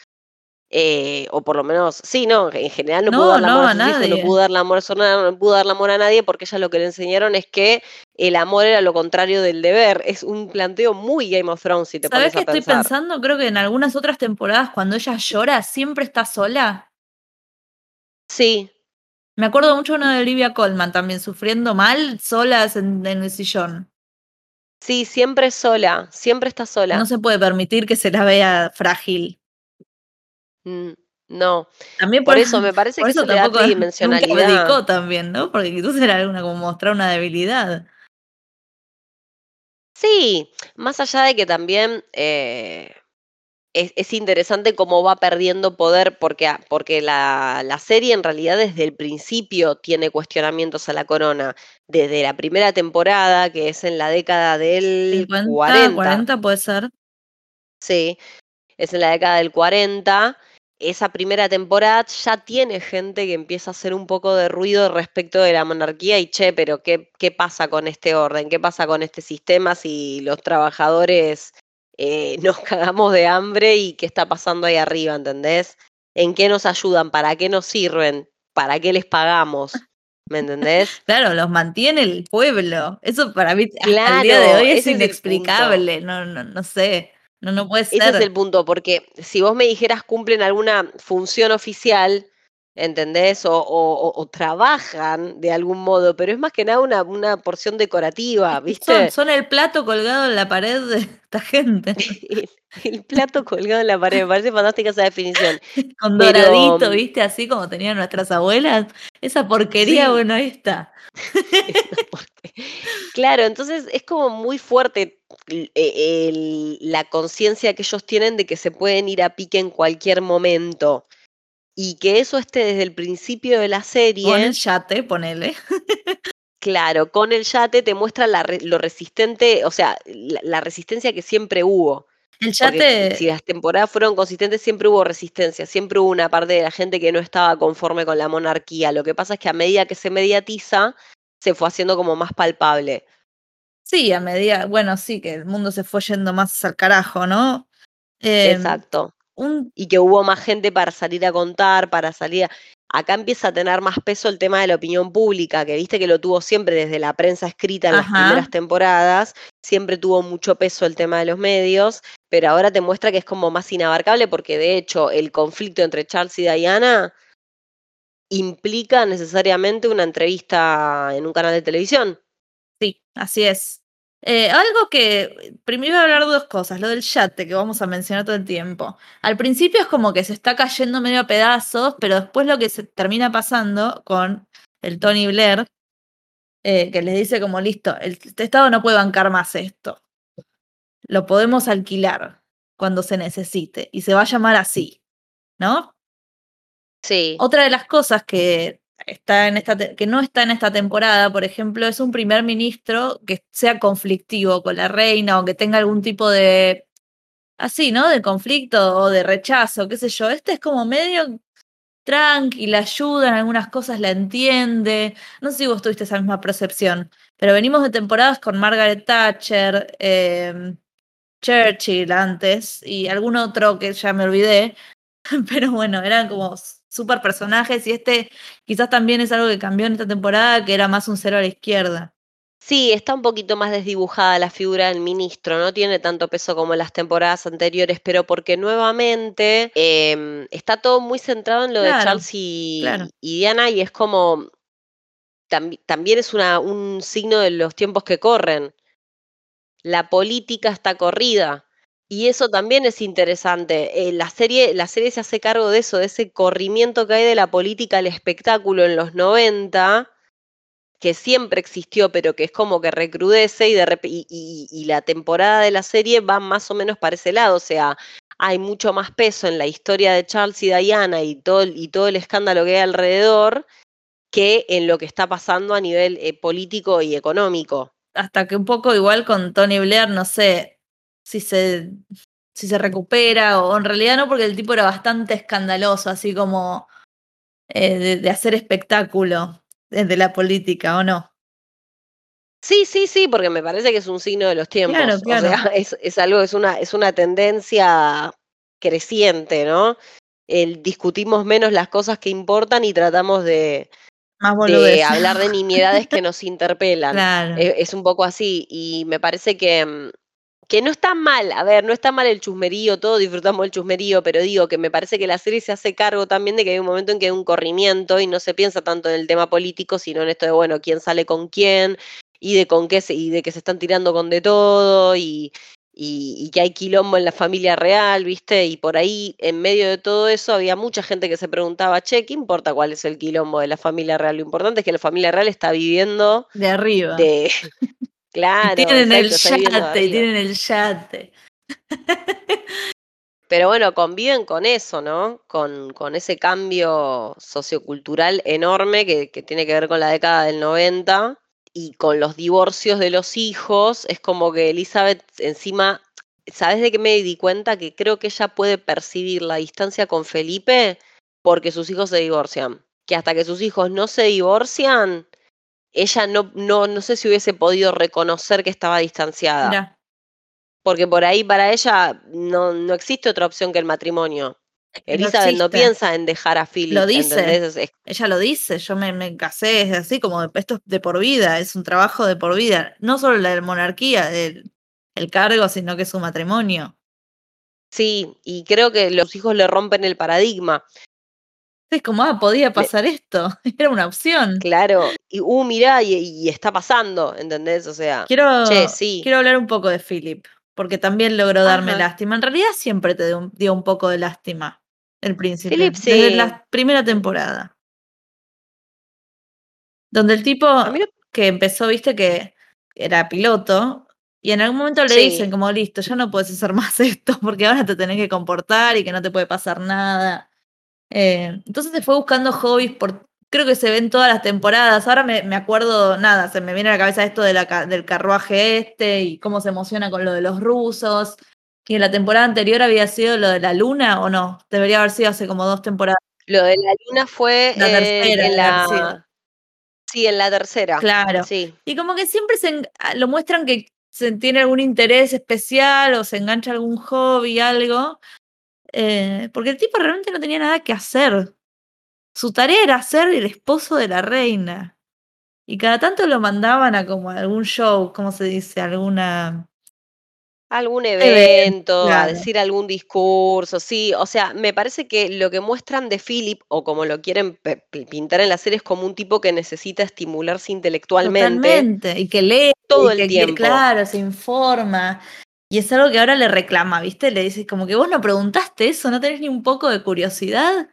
eh, o por lo menos, sí, no, en general no, pudo darle amor a, nadie. no pudo darle amor a no pudo darle amor a nadie porque ella lo que le enseñaron es que el amor era lo contrario del deber. Es un planteo muy Game of Thrones, si te ¿Sabes qué estoy pensando? Creo que en algunas otras temporadas, cuando ella llora, siempre está sola. Sí. Me acuerdo mucho uno de Olivia Colman también, sufriendo mal, solas en, en el sillón. Sí, siempre sola, siempre está sola. No se puede permitir que se la vea frágil. Mm, no. También por, eso me parece que eso le da tridimensionalidad. también, ¿no? Porque quizás era alguna como mostrar una debilidad. Sí, más allá de que también eh, es, interesante cómo va perdiendo poder, porque, porque la, la, serie en realidad desde el principio tiene cuestionamientos a la corona. Desde la primera temporada, que es en la década del 40. 40 puede ser. Sí, es en la década del 40 esa primera temporada ya tiene gente que empieza a hacer un poco de ruido respecto de la monarquía y che, pero ¿qué, qué pasa con este orden? ¿Qué pasa con este sistema si los trabajadores eh, nos cagamos de hambre y qué está pasando ahí arriba, ¿entendés? ¿En qué nos ayudan? ¿Para qué nos sirven? ¿Para qué les pagamos? ¿Me entendés? Claro, los mantiene el pueblo. Eso para mí claro, día de hoy es inexplicable. no, no, no sé. No, no puede ser. Ese es el punto, porque si vos me dijeras cumplen alguna función oficial, ¿entendés? O, o- o trabajan de algún modo, pero es más que nada una, una porción decorativa, ¿viste? son el plato colgado en la pared de esta gente. El, el plato colgado en la pared, me parece fantástica esa definición. Con Pero, doradito, ¿viste? Así como tenían nuestras abuelas. Esa porquería, Sí. bueno, ahí está. Claro, entonces es como muy fuerte el- el- la conciencia que ellos tienen de que se pueden ir a pique en cualquier momento. Y que eso esté desde el principio de la Con serie, el yate, ponele. claro, con el yate te muestra la lo resistente, o sea, la, la resistencia que siempre hubo. El Porque yate, si las temporadas fueron consistentes, siempre hubo resistencia, siempre hubo una parte de la gente que no estaba conforme con la monarquía. Lo que pasa es que a medida que se mediatiza, se fue haciendo como más palpable. sí, a medida, bueno, sí, que el mundo se fue yendo más al carajo, ¿no? Em, Exacto. Un, Y que hubo más gente para salir a contar, para salir a... Acá empieza a tener más peso el tema de la opinión pública, que viste que lo tuvo siempre desde la prensa escrita en las primeras temporadas, siempre tuvo mucho peso el tema de los medios, pero ahora te muestra que es como más inabarcable porque de hecho el conflicto entre Charles y Diana implica necesariamente una entrevista en un canal de televisión. Sí, así es. Eh, algo que primero voy a hablar de dos cosas, lo del yate que vamos a mencionar todo el tiempo. Al principio es como que se está cayendo medio a pedazos, pero después lo que se termina pasando con el Tony Blair, eh, que les dice como listo, el este Estado no puede bancar más esto. Lo podemos alquilar cuando se necesite y se va a llamar así, ¿no? Sí. Otra de las cosas que está en esta que no está en esta temporada, por ejemplo, es un primer ministro que sea conflictivo con la reina o que tenga algún tipo de así, ¿no? De conflicto o de rechazo, qué sé yo. Este es como medio tranqui, la ayuda en algunas cosas, la entiende. No sé si vos tuviste esa misma percepción, pero venimos de temporadas con Margaret Thatcher, em, Churchill antes y algún otro que ya me olvidé, pero bueno, eran como super personajes y este quizás también es algo que cambió en esta temporada, que era más un cero a la izquierda. Sí, está un poquito más desdibujada la figura del ministro, no tiene tanto peso como en las temporadas anteriores, pero porque nuevamente em, está todo muy centrado en lo de Charles y, claro. y Diana y es como, tambi- también es una, un signo de los tiempos que corren. La política está corrida y eso también es interesante. Eh, la, serie, la serie se hace cargo de eso, de ese corrimiento que hay de la política al espectáculo en los 90 que siempre existió, pero que es como que recrudece y, de y, y- y la temporada de la serie va más o menos para ese lado, o sea, hay mucho más peso en la historia de Charles y Diana y todo, el- y todo el escándalo que hay alrededor que en lo que está pasando a nivel eh, político y económico. Hasta que un poco igual con Tony Blair, no sé si se, si se recupera o en realidad no, porque el tipo era bastante escandaloso, así como eh, de, de hacer espectáculo desde la política, ¿o no? Sí, sí, sí, porque me parece que es un signo de los tiempos. Claro, claro. O sea, es, es algo, es una, es una tendencia creciente, ¿no? El discutimos menos las cosas que importan y tratamos de, Más de boludez. hablar de nimiedades que nos interpelan. Claro. Es, es un poco así. Y me parece que, mm, que no está mal. A ver, no está mal el chusmerío, todos disfrutamos del chusmerío, pero digo que me parece que la serie se hace cargo también de que hay un momento en que hay un corrimiento y no se piensa tanto en el tema político, sino en esto de, bueno, quién sale con quién y de con qué se, y de que se están tirando con de todo y, y, y que hay quilombo en la familia real, ¿viste? Y por ahí, en medio de todo eso, había mucha gente que se preguntaba, che, ¿qué importa cuál es el quilombo de la familia real? Lo importante es que la familia real está viviendo De arriba. de... Claro, y tienen el exacto, yate, y tienen el yate. Pero bueno, conviven con eso, ¿no? Con, con ese cambio sociocultural enorme que, que tiene que ver con la década del 90 y con los divorcios de los hijos. Es como que Elizabeth encima, ¿sabes de qué me di cuenta? Que creo que ella puede percibir la distancia con Felipe porque sus hijos se divorcian. Que hasta que sus hijos no se divorcian, ella no, no, no sé si hubiese podido reconocer que estaba distanciada. Porque por ahí para ella no, no existe otra opción que el matrimonio. es no Elizabeth no, piensa en dejar a Philip. Lo dice. Es- Ella lo dice, yo me, me casé, es así como de- esto es de por vida, es un trabajo de por vida. No solo la monarquía, el, el cargo, sino que su matrimonio. Sí, y creo que los hijos le rompen el paradigma. Es como, ah, podía pasar esto, era una opción. Claro, y uh, mirá, y, está pasando, ¿entendés? O sea, quiero, che, sí. quiero hablar un poco de Philip, porque también logró darme lástima. En realidad siempre te dio un, poco de lástima el príncipe. Philip, sí. Desde la primera temporada. Donde el tipo que empezó, viste, que era piloto, y en algún momento le dicen como, listo, ya no puedes hacer más esto, porque ahora te tenés que comportar y que no te puede pasar nada. Eh, entonces se fue buscando hobbies por, creo que se ven todas las temporadas. Ahora me, acuerdo, nada, se me viene a la cabeza esto de la, del carruaje este y cómo se emociona con lo de los rusos. Y en la temporada anterior había sido lo de la luna o no? Debería haber sido hace como dos temporadas. Lo de la luna fue la tercera, en la... Sí, en la tercera. Claro. Sí. Y como que siempre se, lo muestran que se tiene algún interés especial o se engancha algún hobby, algo. Eh, porque el tipo realmente no tenía nada que hacer. Su tarea era ser el esposo de la reina. Y cada tanto lo mandaban a como algún show, ¿cómo se dice? Alguna Algún evento, a decir algún discurso, sí. O sea, me parece que lo que muestran de Philip, o como lo quieren pintar en la serie, es como un tipo que necesita estimularse intelectualmente. Totalmente. Y que lee todo el tiempo. claro, se informa. Y es algo que ahora le reclama, ¿viste? Le dice como que vos no preguntaste eso, no tenés ni un poco de curiosidad.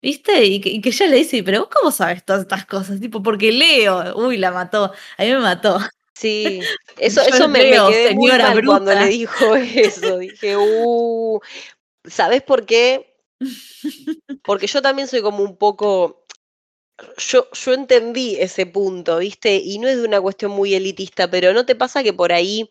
¿Viste? Y que, y que ella le dice, pero vos cómo sabes todas estas cosas? Tipo, porque leo. Uy, la mató. A mí me mató. Sí, eso, eso me, quedé muy mal cuando le dijo eso. Dije, uh, ¿sabes por qué? Porque yo también soy como un poco. Yo, yo entendí ese punto, ¿viste? Y no es de una cuestión muy elitista, pero ¿no te pasa que por ahí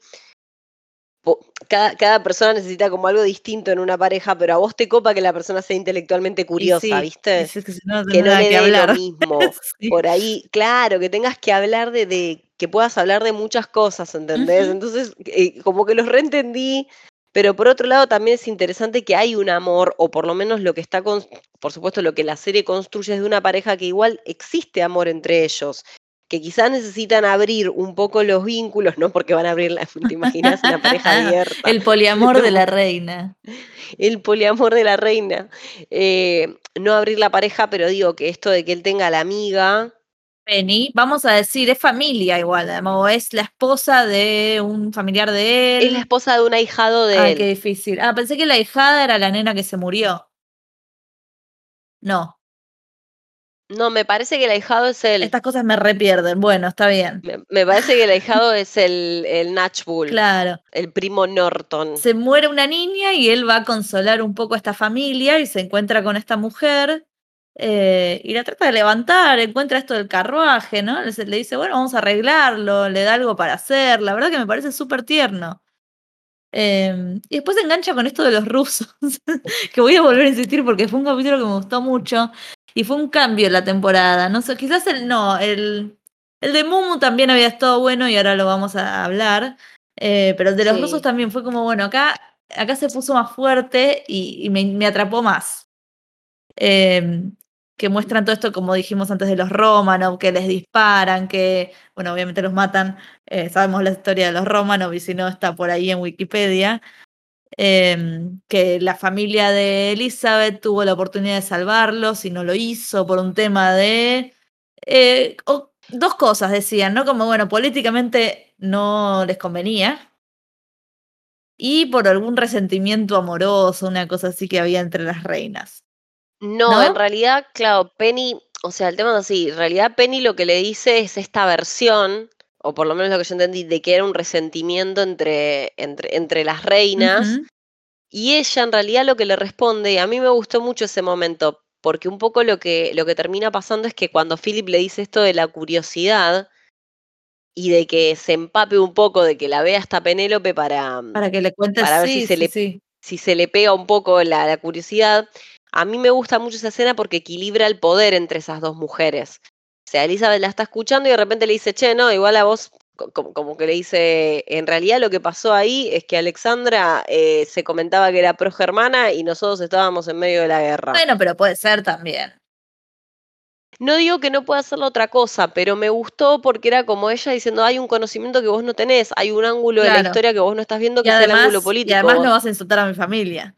cada, cada, persona necesita como algo distinto en una pareja, pero a vos te copa que la persona sea intelectualmente curiosa, ¿viste? que no, le dé lo mismo. Por ahí, claro, que tengas que hablar de, que puedas hablar de muchas cosas, ¿entendés? Entonces, eh, como que los reentendí, pero por otro lado también es interesante que hay un amor, o por lo menos lo que está, con, por supuesto, lo que la serie construye es de una pareja que igual existe amor entre ellos que quizás necesitan abrir un poco los vínculos, no porque van a abrir, la, ¿te imaginas? Una pareja abierta. El poliamor de la reina. El poliamor de la reina. Eh, no abrir la pareja, pero digo que esto de que él tenga la amiga. Penny, vamos a decir, es familia igual, o es la esposa de un familiar de él. Es la esposa de un ahijado de Ay, él. qué difícil. Ah, pensé que la hijada era la nena que se murió. No. No, me parece que el ahijado es el. Estas cosas me repierden. Bueno, está bien. Me, parece que el ahijado es el, el Natchbull. Claro. El primo Norton. Se muere una niña y él va a consolar un poco a esta familia y se encuentra con esta mujer. Eh, y la trata de levantar, encuentra esto del carruaje, ¿no? Le, le dice, bueno, vamos a arreglarlo, le da algo para hacer. La verdad que me parece súper tierno. Em, y después se engancha con esto de los rusos, que voy a volver a insistir porque fue un capítulo que me gustó mucho y fue un cambio la temporada. No sé, quizás el no, el, el de Mumu también había estado bueno y ahora lo vamos a hablar. Eh, pero el de los rusos también fue como, bueno, acá, acá se puso más fuerte y, me, atrapó más. Em, que muestran todo esto, como dijimos antes, de los Romanov, que les disparan, que, bueno, obviamente los matan. Eh, sabemos la historia de los Romanov y si no está por ahí en Wikipedia. Em, que la familia de Elizabeth tuvo la oportunidad de salvarlos y no lo hizo por un tema de... Eh, dos cosas decían, ¿no? Como, bueno, políticamente no les convenía. Y por algún resentimiento amoroso, una cosa así que había entre las reinas. No, en realidad, claro, Penny, o sea, el tema es así, en realidad Penny lo que le dice es esta versión, o por lo menos lo que yo entendí, de que era un resentimiento entre, entre, entre las reinas, y ella en realidad lo que le responde, y a mí me gustó mucho ese momento, porque un poco lo que, lo que termina pasando es que cuando Philip le dice esto de la curiosidad, y de que se empape un poco, de que la vea hasta Penélope para, para que le cuente para ver si, se le, si se le pega un poco la, la curiosidad. A mí me gusta mucho esa escena porque equilibra el poder entre esas dos mujeres. Sea, Elizabeth la está escuchando y de repente le dice, che, no, igual a vos, como, que le dice, en realidad lo que pasó ahí es que Alexandra eh, se comentaba que era pro-germana y nosotros estábamos en medio de la guerra. Bueno, pero puede ser también. No digo que no pueda hacerlo otra cosa, pero me gustó porque era como ella diciendo, hay un conocimiento que vos no tenés, hay un ángulo de la historia que vos no estás viendo que es el ángulo político. Y además no vas a insultar a mi familia.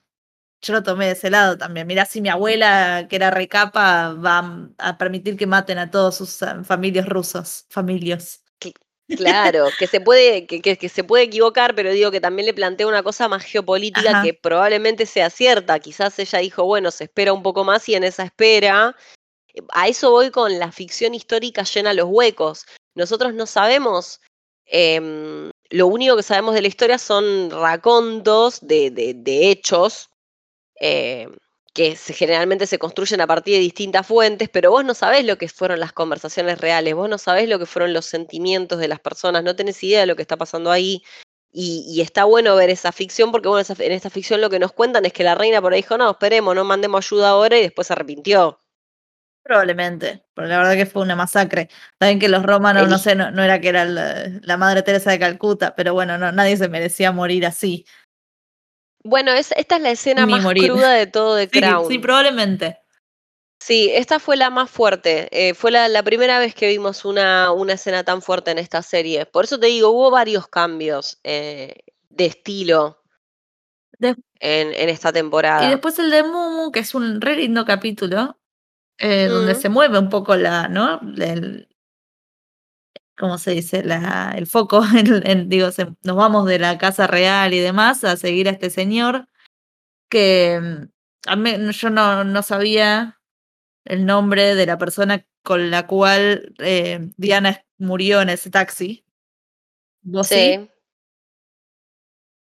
Yo lo tomé de ese lado también. Mirá si mi abuela, que era recapa, va a permitir que maten a todos sus eh, familias rusos, familias. Claro, que se puede, que, que, se puede equivocar, pero digo que también le plantea una cosa más geopolítica que probablemente sea cierta. Quizás ella dijo, bueno, se espera un poco más y en esa espera. A eso voy con la ficción histórica llena los huecos. Nosotros no sabemos em, lo único que sabemos de la historia son racontos de, de, hechos eh, que generalmente se construyen a partir de distintas fuentes, pero vos no sabés lo que fueron las conversaciones reales, vos no sabés lo que fueron los sentimientos de las personas, no tenés idea de lo que está pasando ahí. Y, está bueno ver esa ficción, porque bueno, en esta ficción lo que nos cuentan es que la reina por ahí dijo, no, esperemos, no mandemos ayuda ahora y después se arrepintió. Probablemente, pero la verdad que fue una masacre. Saben que los romanos, no sé, no, era que era la, madre Teresa de Calcuta, pero bueno, no, nadie se merecía morir así. Bueno, esta es la escena más cruda de todo de Crown. Sí, probablemente. Sí, esta fue la más fuerte. Eh, fue la, primera vez que vimos una, una, escena tan fuerte en esta serie. Por eso te digo, hubo varios cambios eh, de estilo en, en, esta temporada. Y después el de Mumu, que es un re lindo capítulo, eh, donde se mueve un poco la, ¿no? El, ¿Cómo se dice? La, el foco, digo, nos vamos de la casa real y demás a seguir a este señor que mm, a mí, yo no, no sabía el nombre de la persona con la cual eh, Diana murió en ese taxi. ¿Vos sí?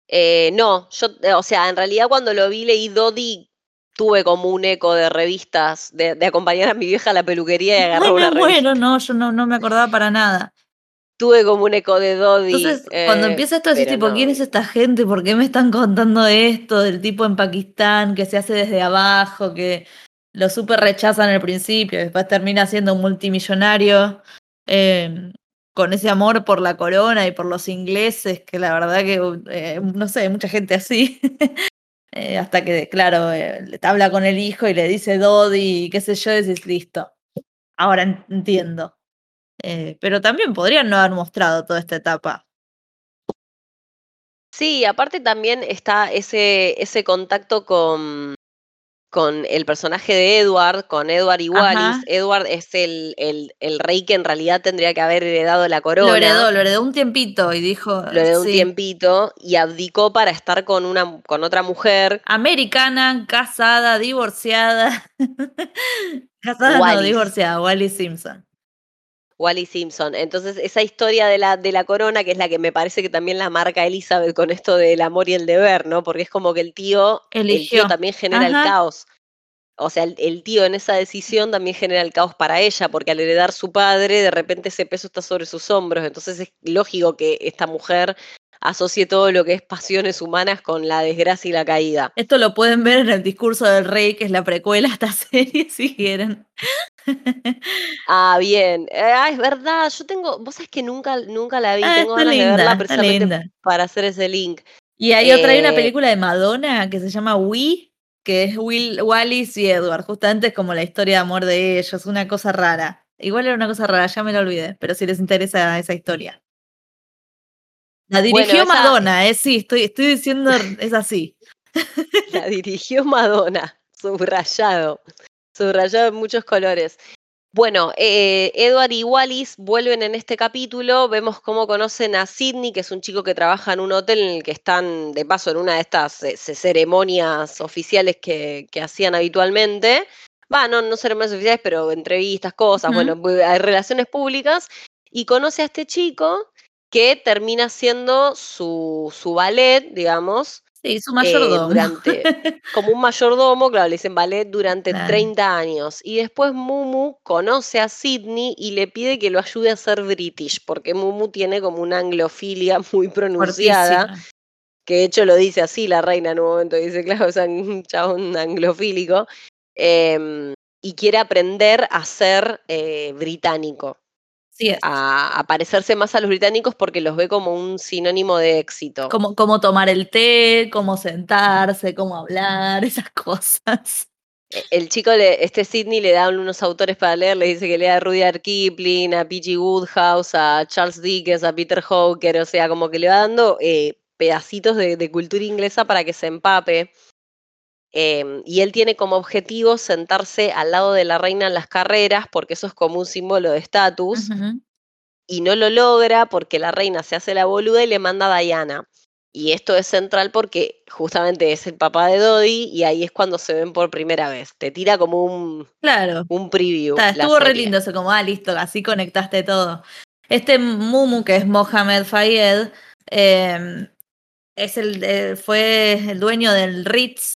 Eh, no, yo, o sea, en realidad cuando lo vi leí Dodi tuve como un eco de revistas, de, acompañar a mi vieja a la peluquería y agarrar una revista. Bueno, no, yo no, no me acordaba para nada. Tuve como un eco de Dodi. Entonces, cuando eh, empieza esto, decís, tipo, ¿quién es esta gente? ¿Por qué me están contando esto del tipo en Pakistán que se hace desde abajo, que lo súper rechazan al principio, después termina siendo un multimillonario em, con ese amor por la corona y por los ingleses, que la verdad que, eh, no sé, hay mucha gente así. Eh, hasta que, claro, eh, habla con el hijo y le dice Dodi, qué sé yo, y decís, listo. Ahora entiendo. Eh, pero también podrían no haber mostrado toda esta etapa. Sí, aparte también está ese, ese contacto con, con el personaje de Edward, con Edward y Wallis. Edward es el, el, rey que en realidad tendría que haber heredado la corona. Lo heredó, lo heredó un tiempito y dijo. Lo heredó un tiempito y abdicó para estar con, una, con otra mujer. Americana, casada, divorciada. casada no, divorciada, Wallis Simpson. Wally Simpson. Entonces, esa historia de la, de la corona, que es la que me parece que también la marca Elizabeth con esto del amor y el deber, ¿no? Porque es como que el tío, el tío también genera el caos. O sea, el, tío en esa decisión también genera el caos para ella, porque al heredar su padre, de repente ese peso está sobre sus hombros. Entonces es lógico que esta mujer asocie todo lo que es pasiones humanas con la desgracia y la caída. Esto lo pueden ver en el discurso del rey, que es la precuela a esta serie, si quieren. Ah, bien. Ah, es verdad. Yo tengo, vos sabés que nunca, nunca la vi. Ah, tengo ganas de verla precisamente para hacer ese link. Y hay otra, hay una eh, película de Madonna que se llama We, que es Will, Wallis y Edward. Justamente es como la historia de amor de ellos, una cosa rara. Igual era una cosa rara, ya me la olvidé, pero si les interesa esa historia. La dirigió Madonna, eh, sí, estoy, estoy diciendo, es así. La dirigió Madonna, subrayado subrayado en muchos colores. Bueno, eh, Edward y Wallis vuelven en este capítulo, vemos cómo conocen a Sidney, que es un chico que trabaja en un hotel en el que están de paso en una de estas eh, ceremonias oficiales que, hacían habitualmente. Va, no, no ceremonias oficiales, pero entrevistas, cosas, bueno, hay relaciones públicas. Y conoce a este chico que termina siendo su, su ballet, digamos, Sí, su mayordomo. durante, como un mayordomo, claro, le dicen ballet durante 30 años. Y después Mumu conoce a Sidney y le pide que lo ayude a ser british, porque Mumu tiene como una anglofilia muy pronunciada. Que de hecho lo dice así la reina en un momento, dice, claro, o sea, un chabón anglofílico. Em, y quiere aprender a ser eh, británico a, parecerse más a los británicos porque los ve como un sinónimo de éxito. Como, como tomar el té, cómo sentarse, cómo hablar, esas cosas. E, el chico, este Sidney, le da unos autores para leer, le dice que lea a Rudyard Kipling, a P.G. Woodhouse, a Charles Dickens, a Peter Hawker, o sea, como que le va dando eh, pedacitos de, cultura inglesa para que se empape. Em, y él tiene como objetivo sentarse al lado de la reina en las carreras, porque eso es como un símbolo de estatus, y no lo logra porque la reina se hace la boluda y le manda a Diana. Y esto es central porque justamente es el papá de Dodi y ahí es cuando se ven por primera vez. Te tira como un, Claro. un preview. Está, estuvo re lindo eso, como, ah, listo, así conectaste todo. Este Mumu, que es Mohamed Fayed, eh, es el, eh, fue el dueño del Ritz,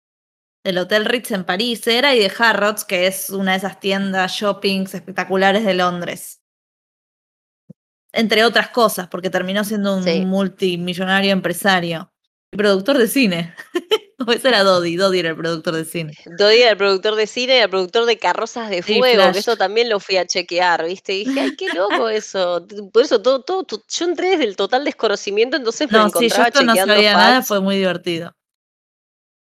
del Hotel Ritz en París, era, y de Harrods, que es una de esas tiendas shoppings espectaculares de Londres. Entre otras cosas, porque terminó siendo un Sí. multimillonario empresario. Y productor de cine. o ese era Dodi, Dodi era el productor de cine. Dodi era el productor de cine y el productor de Carrozas de Fuego, que eso también lo fui a chequear, ¿viste? Y dije, ay, qué loco eso. Por eso todo, todo, yo entré desde el total desconocimiento, entonces me No, sí, yo encontraba esto no chequeando sabía nada, fue muy divertido.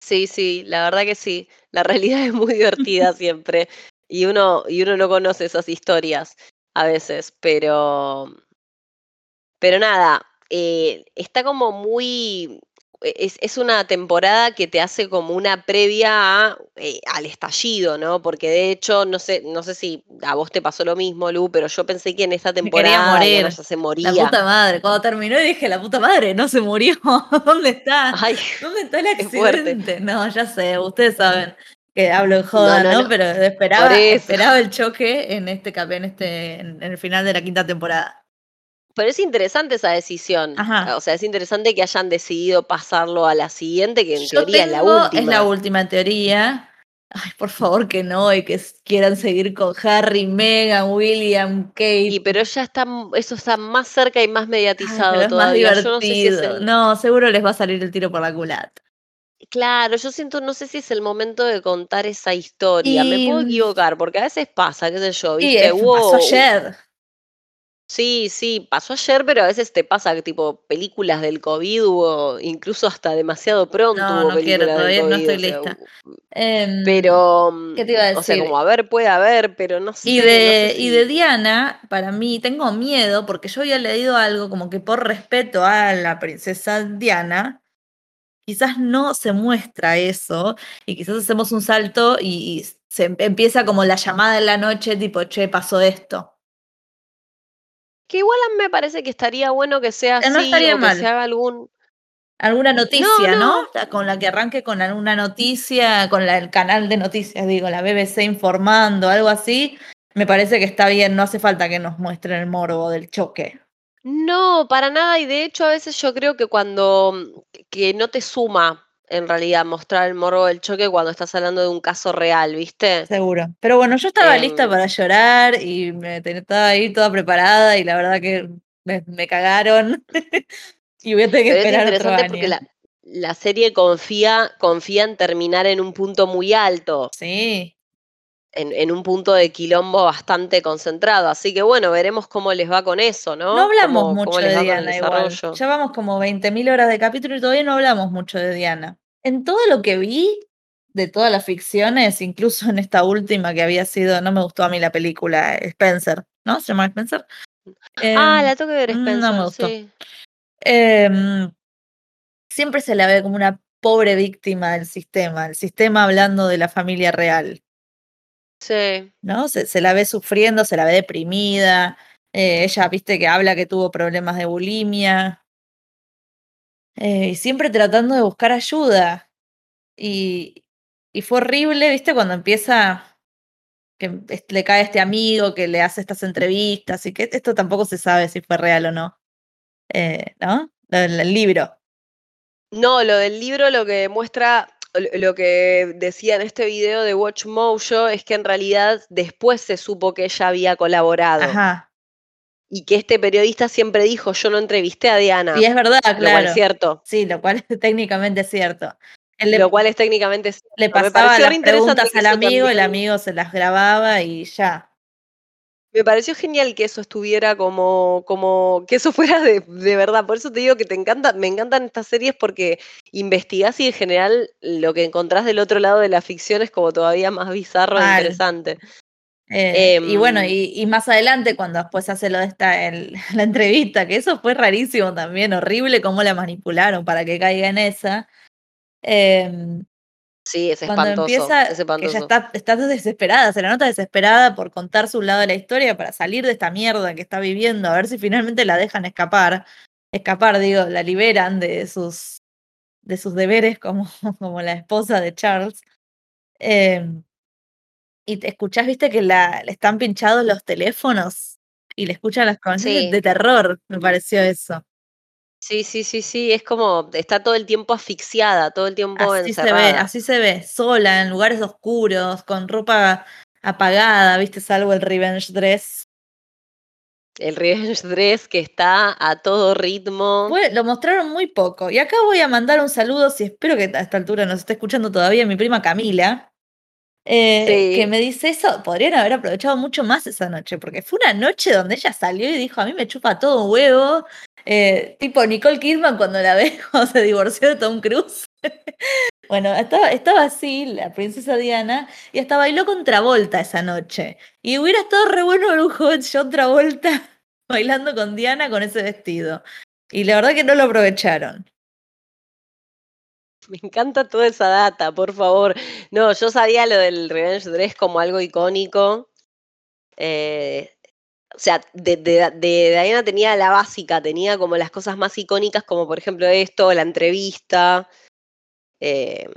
Sí, sí, la verdad que sí. La realidad es muy divertida siempre. Y uno, y uno no conoce esas historias a veces, pero, pero nada, eh, está como muy. Es, es una temporada que te hace como una previa a, eh, al estallido, ¿no? Porque de hecho, no sé, no sé si a vos te pasó lo mismo, Lu, pero yo pensé que en esta Me temporada Diana morir. ya se La moría. puta madre. Cuando terminó dije, la puta madre, no se murió. ¿Dónde está? Ay, ¿Dónde está el accidente? No, ya sé, ustedes saben que hablo en joda, no, ¿no? no. Pero esperaba, esperaba el choque en este en este, en el final de la quinta temporada. Pero es interesante esa decisión. Ajá. O sea, es interesante que hayan decidido pasarlo a la siguiente, que en Yo teoría es la última. es la última en teoría. Ay, por favor que no, y que quieran seguir con Harry, Meghan, William, Kate. Y pero ya está, eso está más cerca y más Ay, mediatizado es más todavía. Yo no sé si es divertido. el. No, seguro les va a salir el tiro por la culata. Claro, yo siento, no sé si es el momento de contar esa historia. Me Y, puedo equivocar, porque a veces pasa, qué sé yo, y viste, es- hubo. pasó ayer. Sí, sí, pasó ayer, pero a veces te pasa que tipo películas del COVID hubo, incluso hasta demasiado pronto No, hubo no quiero, todavía no estoy o sea, lista. Em, pero, mm, ¿Qué te iba a o sea, decir? como a ver, puede haber, pero no sé, Y no sé de, y de. Diana, para mí, tengo miedo porque yo había leído algo como que por respeto a la princesa Diana, quizás no se muestra eso y quizás hacemos un salto y, y se em- empieza como la llamada en la noche, tipo, che, pasó esto. Que igual a mí me parece que estaría bueno que sea no así estaría o que se haga algún. Alguna No, noticia, ¿no? Con la que arranque con alguna noticia, con la- el canal de noticias, digo, la BBC informando, algo así. Me parece que está bien, no hace falta que nos muestren el morbo del choque. No, para nada. Y de hecho, a veces yo creo que cuando. que no te suma en realidad mostrar el morbo del choque cuando estás hablando de un caso real, ¿viste? Seguro. Pero bueno, yo estaba lista Em, para llorar y me estaba ahí toda preparada y la verdad que me, me cagaron y voy a tener que pero es esperar otro interesante porque año. la, la serie confía, confía en terminar en un punto muy alto, Sí. En, en un punto de quilombo bastante concentrado. Así que bueno, veremos cómo les va con eso, No ¿no? hablamos Cómo, mucho cómo de Diana igual. Ya vamos como 20.000 horas de capítulo y todavía no hablamos mucho de Diana. En todo lo que vi de todas las ficciones, incluso en esta última que había sido, no me gustó a mí la película Spencer, ¿no? ¿Se llama Spencer? Ah, Em, la tengo que ver, no me Spencer, gustó. sí. Em, siempre se la ve como una pobre víctima del sistema, el sistema hablando de la familia real, Sí. ¿no? Se, se la ve sufriendo, se la ve deprimida. eh, ella, viste, que habla que tuvo problemas de bulimia. eh, y siempre tratando de buscar ayuda. Y, y fue horrible, viste, cuando empieza que es- le cae este amigo que le hace estas entrevistas y que esto tampoco se sabe si fue real o no. eh, ¿No? Lo del- el libro. No, lo del libro lo que demuestra, lo que decía en este video de Watch Mojo es que en realidad después se supo que ella había colaborado Ajá. y que este periodista siempre dijo, yo no entrevisté a Diana, Y es verdad, lo cual claro. es cierto, Sí, lo cual es técnicamente cierto. Le, lo cual es técnicamente cierto. le pasaba las preguntas al amigo, el amigo se las grababa y ya. Me pareció genial que eso estuviera como, como, que eso fuera de, de verdad. Por eso te digo que te encanta, me encantan estas series porque investigás y en general lo que encontrás del otro lado de la ficción es como todavía más bizarro e interesante. Eh, y bueno, Em, y, y más adelante, cuando después hace lo de esta, el- la entrevista, que eso fue rarísimo también, horrible cómo la manipularon para que caiga en esa. Em, Sí, es Cuando espantoso. empieza, es que espantoso. ella está, está desesperada, se la nota desesperada por contar su lado de la historia para salir de esta mierda que está viviendo, a ver si finalmente la dejan escapar. Escapar, digo, la liberan de sus, de sus deberes como, como la esposa de Charles. Em, y te escuchás, viste, que la, le están pinchados los teléfonos y le escuchan las conversaciones Sí. de terror, me pareció eso. Sí, sí, sí, sí, es como, está todo el tiempo asfixiada, todo el tiempo Así se ve, así se ve, sola, en lugares oscuros, con ropa apagada, viste, salvo el revenge dress. El Revenge Dress que está a todo ritmo. Fue- lo mostraron muy poco. Y acá voy a mandar un saludo, si espero que a esta altura nos esté escuchando todavía mi prima Camila, eh, Sí. que me dice eso, podrían haber aprovechado mucho más esa noche, porque fue una noche donde ella salió y dijo, a mí me chupa todo un huevo, eh, tipo Nicole Kidman cuando la ve cuando se divorció de Tom Cruise. bueno, estaba, así, la princesa Diana, y hasta bailó con Travolta esa noche. Y hubiera estado re bueno ver un joven John Travolta bailando con Diana con ese vestido. Y la verdad que no lo aprovecharon. Me encanta toda esa data, por favor. No, yo sabía lo del Revenge Dress como algo icónico. Eh, o sea, de, de, de Diana tenía la básica, tenía como las cosas más icónicas, como por ejemplo esto, la entrevista. Eh,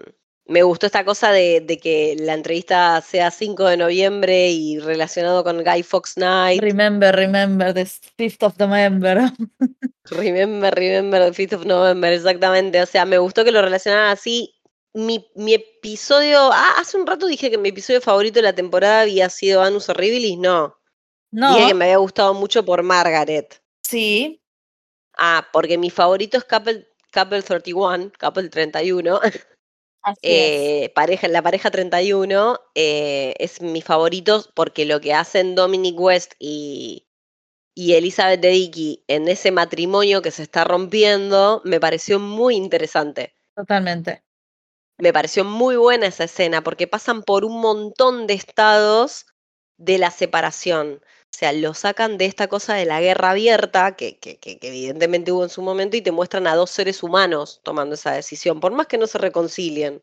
me gustó esta cosa de, de, que la entrevista sea 5 de noviembre y relacionado con Guy Fox Night. Remember, remember, the 5th of November. Remember, remember, the 5th of November, exactamente. O sea, me gustó que lo relacionaran así. Mi, mi episodio, ah, hace un rato dije que mi episodio favorito de la temporada había sido Anus Horribilis, no. No. Dije que me había gustado mucho por Margaret. Sí. Ah, porque mi favorito es Couple, Couple 31, Couple 31. Así eh, pareja, la pareja 31 eh, es mi favorito porque lo que hacen Dominic West y, y Elizabeth Debicki en ese matrimonio que se está rompiendo me pareció muy interesante. Totalmente. Me pareció muy buena esa escena porque pasan por un montón de estados de la separación. O sea, lo sacan de esta cosa de la guerra abierta, que, que, que, que, evidentemente hubo en su momento, y te muestran a dos seres humanos tomando esa decisión, por más que no se reconcilien.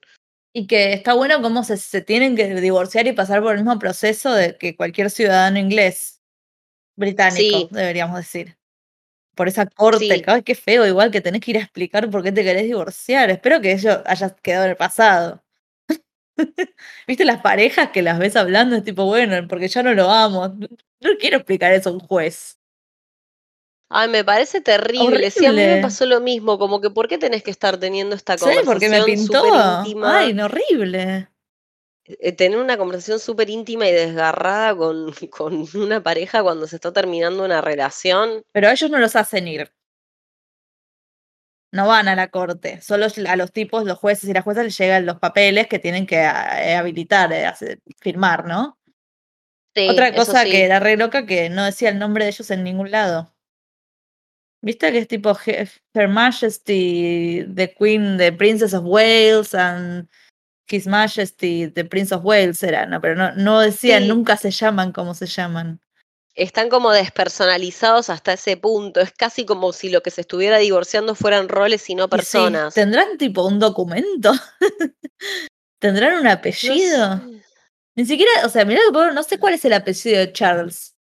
Y que está bueno cómo se, se tienen que divorciar y pasar por el mismo proceso de que cualquier ciudadano inglés, británico, Sí. deberíamos decir. Por esa corte, Sí. ay, qué feo, igual que tenés que ir a explicar por qué te querés divorciar. Espero que eso haya quedado en el pasado. ¿Viste las parejas que las ves hablando? Es tipo, bueno, porque ya no lo amo. No quiero explicar eso a un juez. Ay, me parece terrible. Sí, a mí me Horrible. pasó lo mismo, como que ¿por qué tenés que estar teniendo esta Sí, porque me conversación pintó. súper íntima? Ay, no, horrible. Eh, Tener una conversación súper íntima y desgarrada con, con una pareja cuando se está terminando una relación. Pero ellos no los hacen ir. No van a la corte. Solo a los tipos, los jueces y las juezas les llegan los papeles que tienen que eh, habilitar, eh, firmar, ¿no? Sí, Otra cosa sí. que era re loca que no decía el nombre de ellos en ningún lado. ¿Viste que es tipo Her Majesty, the Queen, the Princess of Wales and His Majesty, the Prince of Wales era, no, pero no, no decían, Sí. nunca se llaman como se llaman. Están como despersonalizados hasta ese punto. Es casi como si lo que se estuviera divorciando fueran roles y no Y sí, personas. ¿Tendrán tipo un documento? ¿Tendrán un No apellido? sé. Ni siquiera, o sea, mirá, no sé cuál es el apellido de Charles.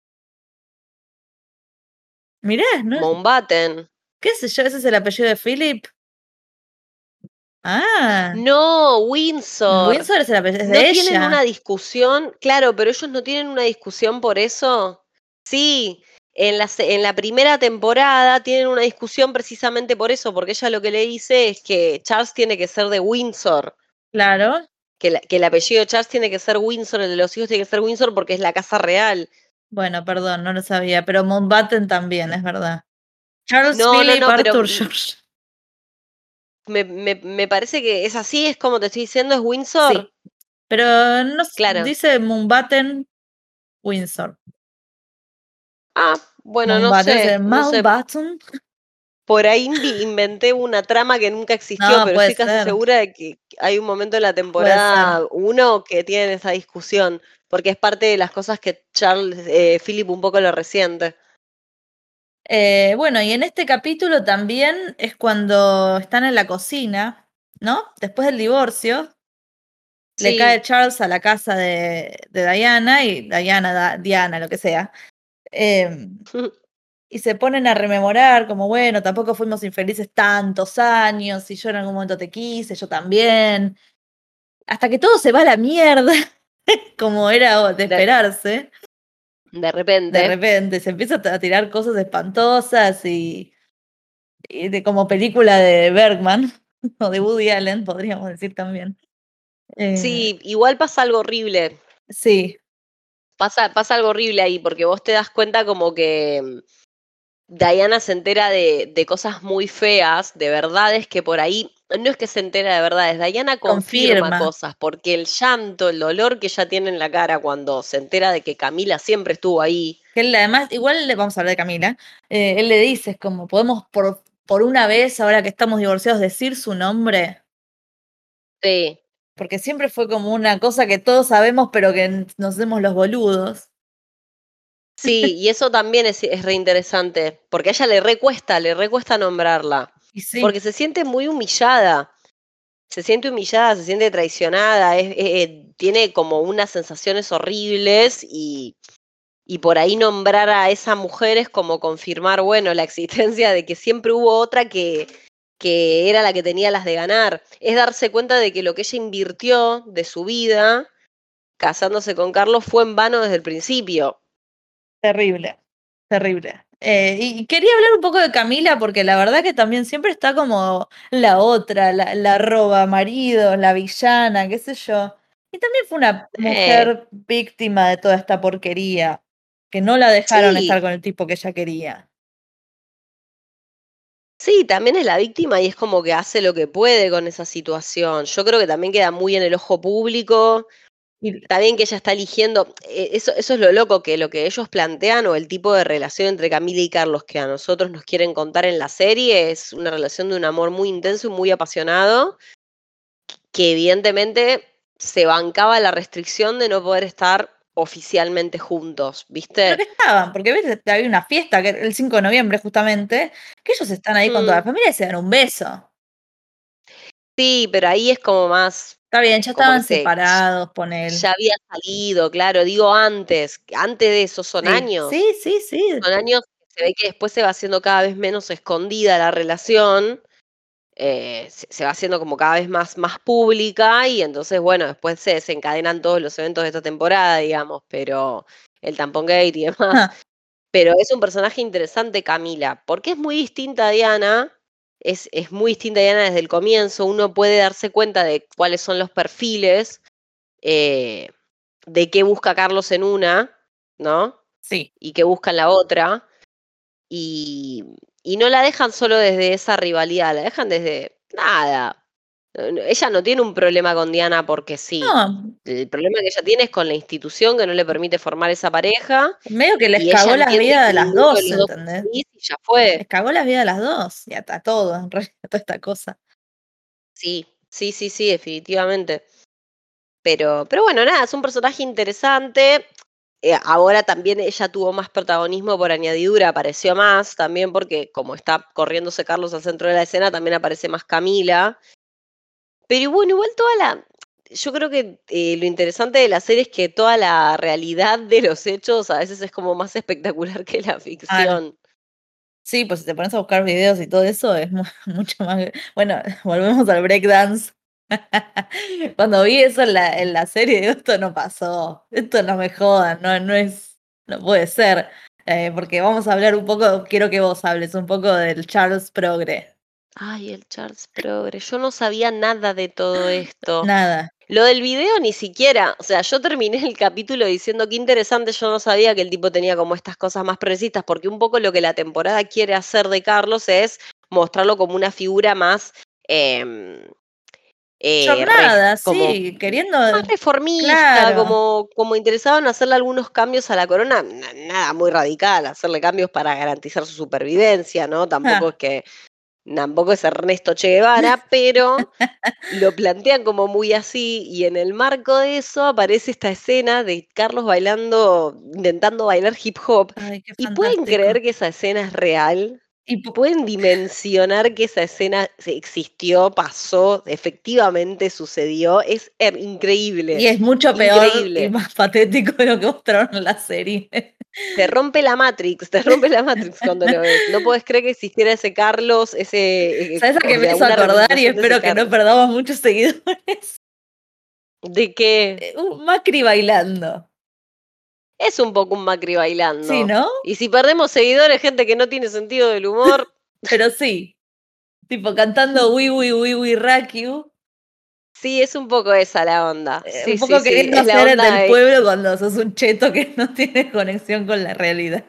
Mirá, ¿no? Mountbatten. ¿Qué sé yo? ¿Ese es el apellido de Philip? Ah, No, Windsor. Windsor es el apellido es ¿No de tienen ella. una discusión? Claro, pero ellos no tienen una discusión por eso. Sí, en la, en la primera temporada tienen una discusión precisamente por eso, porque ella lo que le dice es que Charles tiene que ser de Windsor, Claro. Que, la- que el apellido de Charles tiene que ser Windsor, el de los hijos tiene que ser Windsor porque es la casa real. Bueno, perdón, no lo sabía, pero Mountbatten también, es verdad. Charles No, Philip no, Arthur George. Me, me- me parece que es así, es como te estoy diciendo, es Windsor. Sí. Pero no Claro. dice Mountbatten Windsor. Ah, bueno, Mountbatten no sé. Mountbatten. Por ahí inventé una trama que nunca existió, No, pero estoy casi ser. segura de que hay un momento en la temporada 1 que tienen esa discusión, porque es parte de las cosas que Charles, eh, Philip un poco lo resiente. Eh, bueno, y en este capítulo también es cuando están en la cocina, ¿no? Después del divorcio. le cae Charles a la casa de, de Diana y Diana, da- Diana, lo que sea. em, y se ponen a rememorar como, bueno, tampoco fuimos infelices tantos años, y yo en algún momento te quise, yo también. Hasta que todo se va a la mierda, como era de esperarse. De repente. De repente se empieza a tirar cosas espantosas y, y de como película de Bergman o de Woody Allen, podríamos decir también. Eh, Sí, igual pasa algo horrible. Sí, Pasa, pasa algo horrible ahí, porque vos te das cuenta como que Diana se entera de, de cosas muy feas, de verdades que por ahí, no es que se entera de verdades, Diana confirma, Confirma. cosas, porque el llanto, el dolor que ella tiene en la cara cuando se entera de que Camila siempre estuvo ahí, que él además, igual le vamos a hablar de Camila, eh, él le dice, es como, podemos por, por una vez, ahora que estamos divorciados, decir su nombre, sí, porque siempre fue como una cosa que todos sabemos, pero que nos hacemos los boludos. Sí, y eso también es, es reinteresante, porque a ella le recuesta, le recuesta nombrarla. Sí, Porque se siente muy humillada. Se siente humillada, se siente traicionada, es- eh, eh, tiene como unas sensaciones horribles y, y por ahí nombrar a esa mujer es como confirmar, bueno, la existencia de que siempre hubo otra que, que era la que tenía las de ganar. Es darse cuenta de que lo que ella invirtió de su vida casándose con Carlos fue en vano desde el principio. Terrible, terrible. Eh, y quería hablar un poco de Camila, porque la verdad que también siempre está como la otra, la, la roba maridos, la villana, qué sé yo. Y también fue una Eh. mujer víctima de toda esta porquería, que no la dejaron Sí. estar con el tipo que ella quería. Sí, también es la víctima y es como que hace lo que puede con esa situación. Yo creo que también queda muy en el ojo público. Está bien que ella está eligiendo, eh, eso, eso es lo loco, que lo que ellos plantean o el tipo de relación entre Camila y Carlos que a nosotros nos quieren contar en la serie es una relación de un amor muy intenso y muy apasionado, que evidentemente se bancaba la restricción de no poder estar oficialmente juntos, Pero ¿viste? que estaban, porque ves, había una fiesta que el 5 de noviembre justamente, que ellos están ahí con toda la Mm. familia y se dan un beso. Sí, pero ahí es como más, Está bien, ya estaban se, separados, ponele. ya había salido, claro, digo antes, antes de eso son Sí, años. sí, sí, sí. Son años que se ve que después se va haciendo cada vez menos escondida la relación, eh, se, se va haciendo como cada vez más, más pública y entonces, bueno, después se desencadenan todos los eventos de esta temporada, digamos, pero el tampón gate y demás. Ah, Pero es un personaje interesante, Camila, porque es muy distinta a Diana, es, es muy distinta a Diana desde el comienzo, uno puede darse cuenta de cuáles son los perfiles, eh, de qué busca Carlos en una, ¿no? sí. y que buscan la otra. Y, y no la dejan solo desde esa rivalidad, la dejan desde nada. Ella no tiene un problema con Diana porque sí. No, El problema que ella tiene es con la institución que no le permite formar esa pareja. medio que les cagó las vidas de las dos, de dos ¿entendés? y ya fue. Les cagó las vidas de las dos. Y hasta todo, en realidad, toda esta cosa. Sí, sí, sí, sí, definitivamente. Pero, pero bueno, nada, es un personaje interesante. Eh, ahora también ella tuvo más protagonismo por añadidura, apareció más también porque como está corriéndose Carlos al centro de la escena, también aparece más Camila. Pero bueno, igual toda la... Yo creo que eh, lo interesante de la serie es que toda la realidad de los hechos a veces es como más espectacular que la ficción. Sí, pues si te pones a buscar videos y todo eso, es mu- mucho más. Bueno, volvemos al breakdance. Cuando vi eso en la, en la serie, digo, esto no pasó. Esto no me jodan, no, no es. No puede ser. Eh, porque vamos a hablar un poco, quiero que vos hables un poco del Charles Progre. Ay, el Charles Progre. Yo no sabía nada de todo esto. Nada. Lo del video ni siquiera, o sea, yo terminé el capítulo diciendo que interesante, yo no sabía que el tipo tenía como estas cosas más progresistas, porque un poco lo que la temporada quiere hacer de Carlos es mostrarlo como una figura más... em, eh, re- Jornada, como sí, queriendo. más reformista, claro. como, como interesado en hacerle algunos cambios a la corona, na- nada muy radical, hacerle cambios para garantizar su supervivencia, ¿no? Tampoco Ah. es que, tampoco es Ernesto Che Guevara, pero lo plantean como muy así, y en el marco de eso aparece esta escena de Carlos bailando, intentando bailar hip hop. Ay, ¿Y pueden creer que esa escena es real? Y pu- pueden dimensionar que esa escena se- existió, pasó, efectivamente sucedió. Es increíble. y es mucho peor y más patético de lo que mostraron en la serie. Te rompe la Matrix, te rompe la Matrix cuando lo ves. No puedes creer que existiera ese Carlos, ese. eh, ¿Sabes a qué me hizo acordar? Y espero que no perdamos muchos seguidores. De que Eh, un Macri bailando. es un poco un Macri bailando. Sí, ¿no? Y si perdemos seguidores, gente que no tiene sentido del humor, Pero sí. Tipo cantando Wii Wii Wii Wii Rakiu. Sí, es un poco esa la onda. eh, Sí, un poco sí, sí, la hacer el onda del de- pueblo cuando sos un cheto que no tiene conexión con la realidad.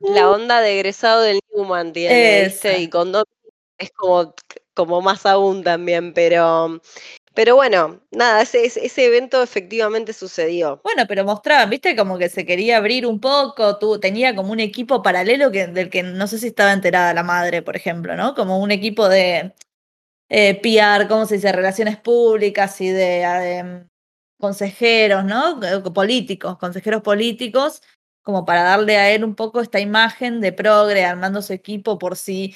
La onda de egresado del Newman tiene, ¿viste? Y con Domi es como, como más aún también, pero, pero bueno, nada, ese, ese, ese evento efectivamente sucedió. Bueno, pero mostraban, viste, como que se quería abrir un poco, tú, tenía como un equipo paralelo que, del que no sé si estaba enterada la madre, por ejemplo, ¿no? Como un equipo de eh, PR, ¿cómo se dice? Relaciones públicas y de consejeros, ¿no? Eh, Políticos, consejeros políticos, como para darle a él un poco esta imagen de progre, armando su equipo por si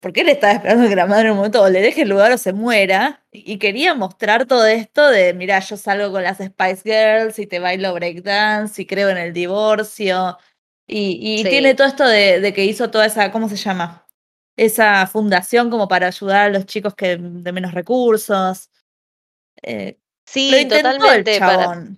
porque él estaba esperando que la madre en un momento o le deje el lugar o se muera. Y quería mostrar todo esto de, mira, yo salgo con las Spice Girls y te bailo breakdance y creo en el divorcio. Y, y Sí. tiene todo esto de, de que hizo toda esa, ¿cómo se llama? Esa fundación como para ayudar a los chicos que de menos recursos. Eh, lo Sí, el totalmente. para-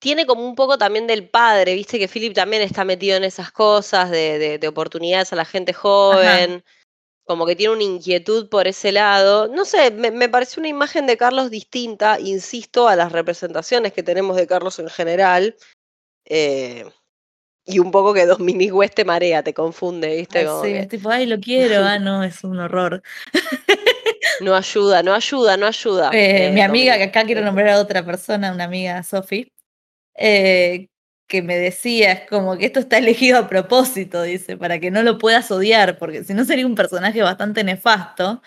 tiene como un poco también del padre, viste que Philip también está metido en esas cosas de, de- de oportunidades a la gente joven, como que tiene una inquietud por ese lado. No sé, me, me pareció una imagen de Carlos distinta, insisto, a las representaciones que tenemos de Carlos en general. eh, y un poco que Dominic West te marea, te confunde, viste, Ay, como sí, que es tipo, ay, lo quiero, ah, no, es un horror. no ayuda, no ayuda, no ayuda. Eh, eh, mi amiga, que acá quiero nombrar a otra persona, una amiga, Sofi, eh, que me decía, es como que esto está elegido a propósito, dice, para que no lo puedas odiar, porque si no sería un personaje bastante nefasto,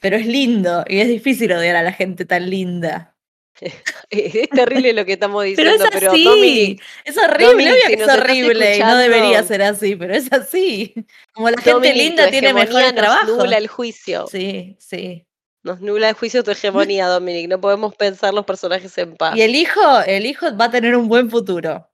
pero es lindo y es difícil odiar a la gente tan linda. Es terrible lo que estamos Pero diciendo, es pero, así, Dominic, es horrible, Dominic, obvio si que nos es horrible y no debería ser así, pero es así. Como la gente linda tiene mejores nos trabajos. nubla el juicio. Sí, sí. Nos nubla el juicio tu hegemonía, Dominic. No podemos pensar los personajes en paz. Y el hijo, el hijo va a tener un buen futuro.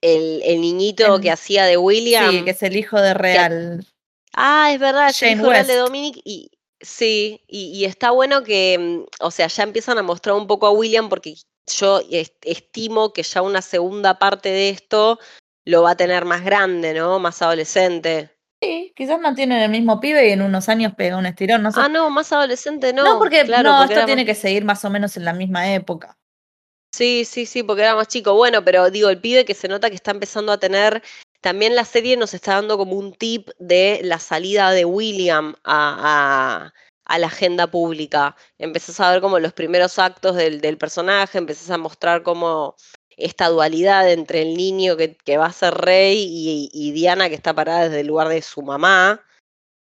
El, el niñito El- que hacía de William. Sí, que es el hijo de Real. Ah, es verdad, es el hijo real de West. Dominic. Y sí, y, y está bueno que, mm, o sea, ya empiezan a mostrar un poco a William porque yo est- estimo que ya una segunda parte de esto lo va a tener más grande, ¿no? Más adolescente. Sí, quizás mantienen el mismo pibe y en unos años pega un estirón. No sé. Ah, no, más adolescente no. no, porque claro, no, porque esto tiene más- que seguir más o menos en la misma época. Sí, sí, sí, porque era más chico. Bueno, pero digo, el pibe que se nota que está empezando a tener, también la serie nos está dando como un tip de la salida de William a, la agenda pública. Empezás a ver como los primeros actos del, personaje, empezás a mostrar como esta dualidad entre el niño que, que va a ser rey y, y Diana que está parada desde el lugar de su mamá.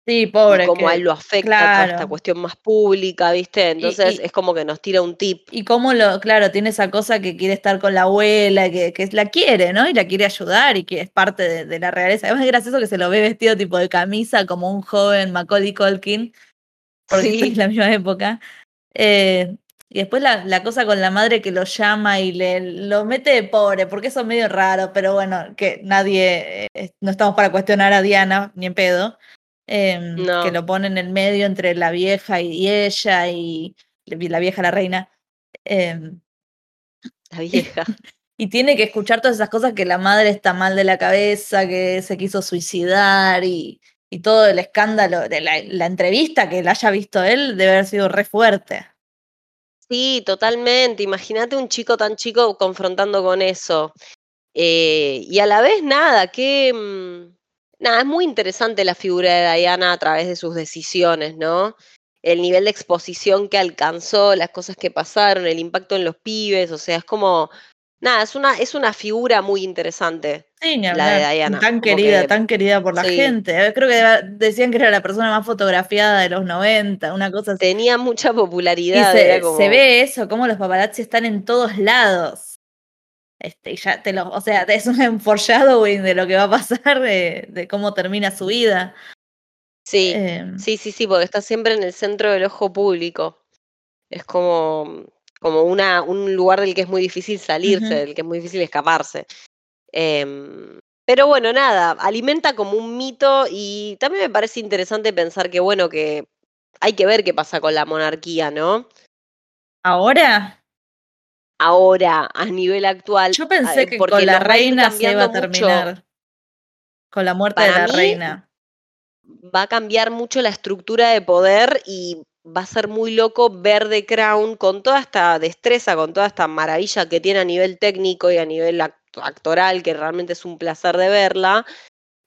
Sí, Y pobre. cómo a que- él lo afecta toda esta claro. cuestión más pública, ¿viste? Entonces y- es como que nos tira un tip. Y cómo lo, claro, tiene esa cosa que quiere estar con la abuela, que, que la quiere, ¿no? Y la quiere ayudar y que es parte de, de la realeza. Además es gracioso que se lo ve vestido tipo de camisa como un joven Macaulay Culkin, porque Sí. es la misma época. Eh, y después la, la cosa con la madre que lo llama y le lo mete de pobre, porque eso es medio raro, pero bueno, que nadie, eh, no estamos para cuestionar a Diana, ni en pedo. Em, No. Que lo pone en el medio entre la vieja y, ella y la vieja la reina. em, La vieja. y tiene que escuchar todas esas cosas que la madre está mal de la cabeza, que se quiso suicidar y, y todo el escándalo de la, la entrevista que la haya visto él debe haber sido re fuerte. Sí, totalmente. Imagínate un chico tan chico confrontando con eso. Eh, y a la vez, nada, que. Nada, es muy interesante la figura de Diana a través de sus decisiones, ¿no? El nivel de exposición que alcanzó, las cosas que pasaron, el impacto en los pibes, o sea, es como. Nada, es una, es una figura muy interesante. Sí, La de Diana, Tan como querida, que- tan querida por la sí. gente. Eh, Creo que decían que era la persona más fotografiada de los 90, una cosa así. Tenía mucha Y popularidad. se, como... ve eso, cómo los paparazzi están en todos lados. Este, y ya te lo, o sea, es un foreshadowing de lo que va a pasar, de, de cómo termina su vida. Sí, Em, sí, sí, sí, porque está siempre en el centro del ojo público. Es como, como una, un lugar del que es muy difícil salirse, del que es muy difícil escaparse. Em, pero bueno, nada, alimenta como un mito y también me parece interesante pensar que, bueno, que hay que ver qué pasa con la monarquía, ¿no? Ahora, Ahora, a nivel actual, yo pensé eh, que porque con la reina se iba a mucho. terminar. Con la muerte de la mí, reina. va a cambiar mucho la estructura de poder y va a ser muy loco ver The Crown con toda esta destreza, con toda esta maravilla que tiene a nivel técnico y a nivel act- actoral, que realmente es un placer de verla.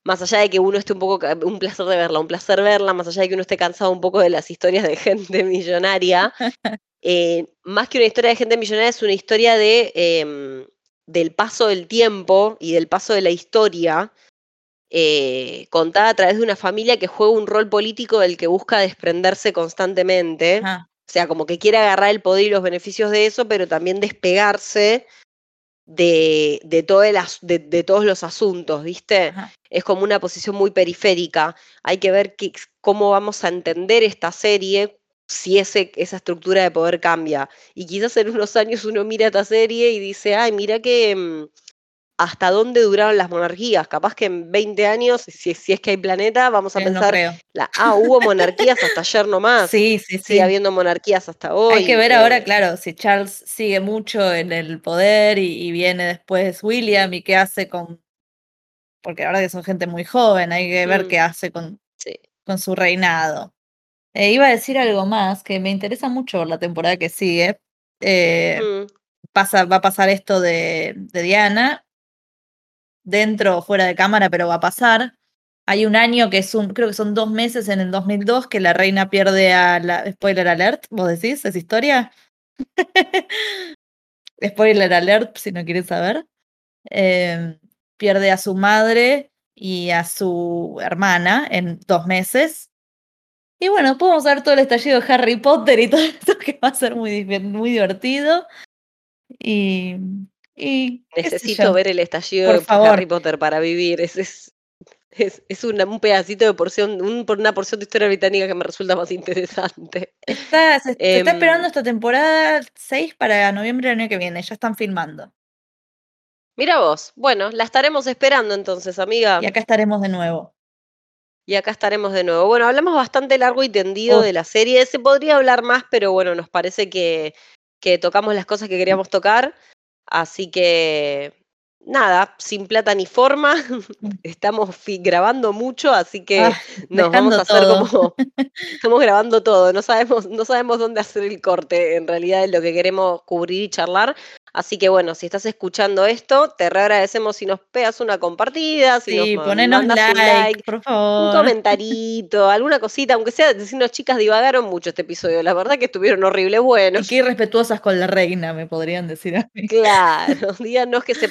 Más allá de que uno esté un poco, un placer de verla, un placer verla, más allá de que uno esté cansado un poco de las historias de gente millonaria, eh, más que una historia de gente millonaria es una historia de, em, del paso del tiempo y del paso de la historia eh, contada a través de una familia que juega un rol político del que busca desprenderse constantemente. O sea, como que quiere agarrar el poder y los beneficios de eso, pero también despegarse de, de, todo el as- de- de todos los asuntos, ¿viste? ajá. Es como una posición muy periférica. Hay que ver cómo vamos a entender esta serie si ese, esa estructura de poder cambia. Y quizás en unos años uno mira esta serie y dice, ay, mira que mm, hasta dónde duraron las monarquías. Capaz que en 20 años, si, si es que hay planeta, vamos a Eh, no pensar, creo. la, ah, hubo monarquías hasta ayer nomás. Sí, sí, Sigue sí. habiendo monarquías hasta hoy. Hay que ver ahora, eh, claro, si Charles sigue mucho en el poder y, y viene después William y qué hace con. Porque verdad que son gente muy joven, hay que ver Mm. qué hace con, sí. con su reinado. Eh, iba a decir algo más que me interesa mucho la temporada que sigue. Eh, Mm, pasa, va a pasar esto de, de Diana, dentro o fuera de cámara, pero va a pasar. Hay un año que es un, creo que son dos meses en el 2002 que la reina pierde a la, spoiler alert, vos decís, ¿es historia? spoiler alert, si no quieres saber. Em, pierde a su madre y a su hermana en dos meses. Y bueno, podemos ver todo el estallido de Harry Potter y todo esto que va a ser muy, div- muy divertido. Y, y necesito ver el estallido Por de favor. Harry Potter para vivir. Es, es, es, es una- un pedacito de porción, un- por una porción de historia británica que me resulta más interesante. Está, se, se está Em, esperando esta temporada 6 para noviembre del año que viene. Ya están filmando. Mira vos, bueno, la estaremos esperando entonces, amiga. Y acá estaremos de nuevo. Y acá estaremos de nuevo. Bueno, hablamos bastante largo y tendido de la serie. Se podría hablar más, pero bueno, nos parece que, que tocamos las cosas que queríamos tocar. Así que, nada, sin plata ni forma. Estamos fi- grabando mucho, así que Ah, nos vamos a hacer todo. como. Estamos grabando todo, no sabemos, no sabemos dónde hacer el corte, en realidad es lo que queremos cubrir y charlar. Así que bueno, si estás escuchando esto, te re agradecemos si nos pegas una compartida, si Sí, nos ponenos mandas like, un like, por un comentarito, alguna cosita, aunque sea decirnos chicas, divagaron mucho este episodio. La verdad que estuvieron horribles Y buenos. qué irrespetuosas con la reina, me podrían decir a mí. Claro, díganos que se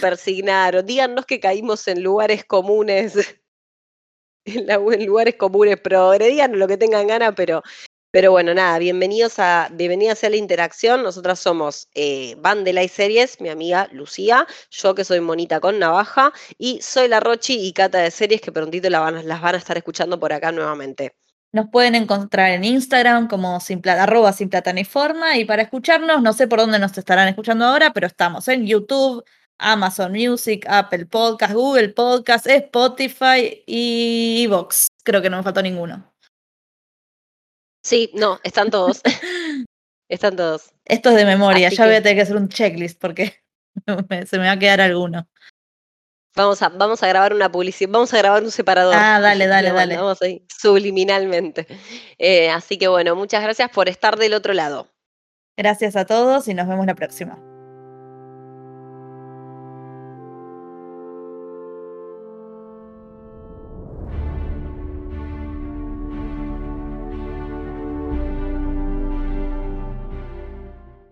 persignaron, díganos que caímos en lugares comunes, en, lugares comunes progre, díganos lo que tengan ganas, pero, pero bueno, nada, bienvenidos a, bienvenidas a la interacción. Nosotras somos eh, Series, mi amiga Lucía, yo que soy Monita con Navaja, y soy la Rochi y Cata de Series, que prontito las van a estar escuchando por acá nuevamente. Nos pueden encontrar en Instagram como sin plata, arroba. Y para escucharnos, no sé por dónde nos estarán escuchando ahora, pero estamos en YouTube, Amazon Music, Apple Podcast, Google Podcast, Spotify y Vox. Creo que no me faltó ninguno. Sí, no, están todos, están todos. Esto es de memoria, Así ya voy a tener que hacer un checklist porque se me va a quedar alguno. Vamos a, vamos a grabar una publicidad, vamos a grabar un separador. Ah, dale, dale, dale. mandamos ahí, subliminalmente. Eh, así que bueno, muchas gracias por estar del otro lado. Gracias a todos y nos vemos la próxima.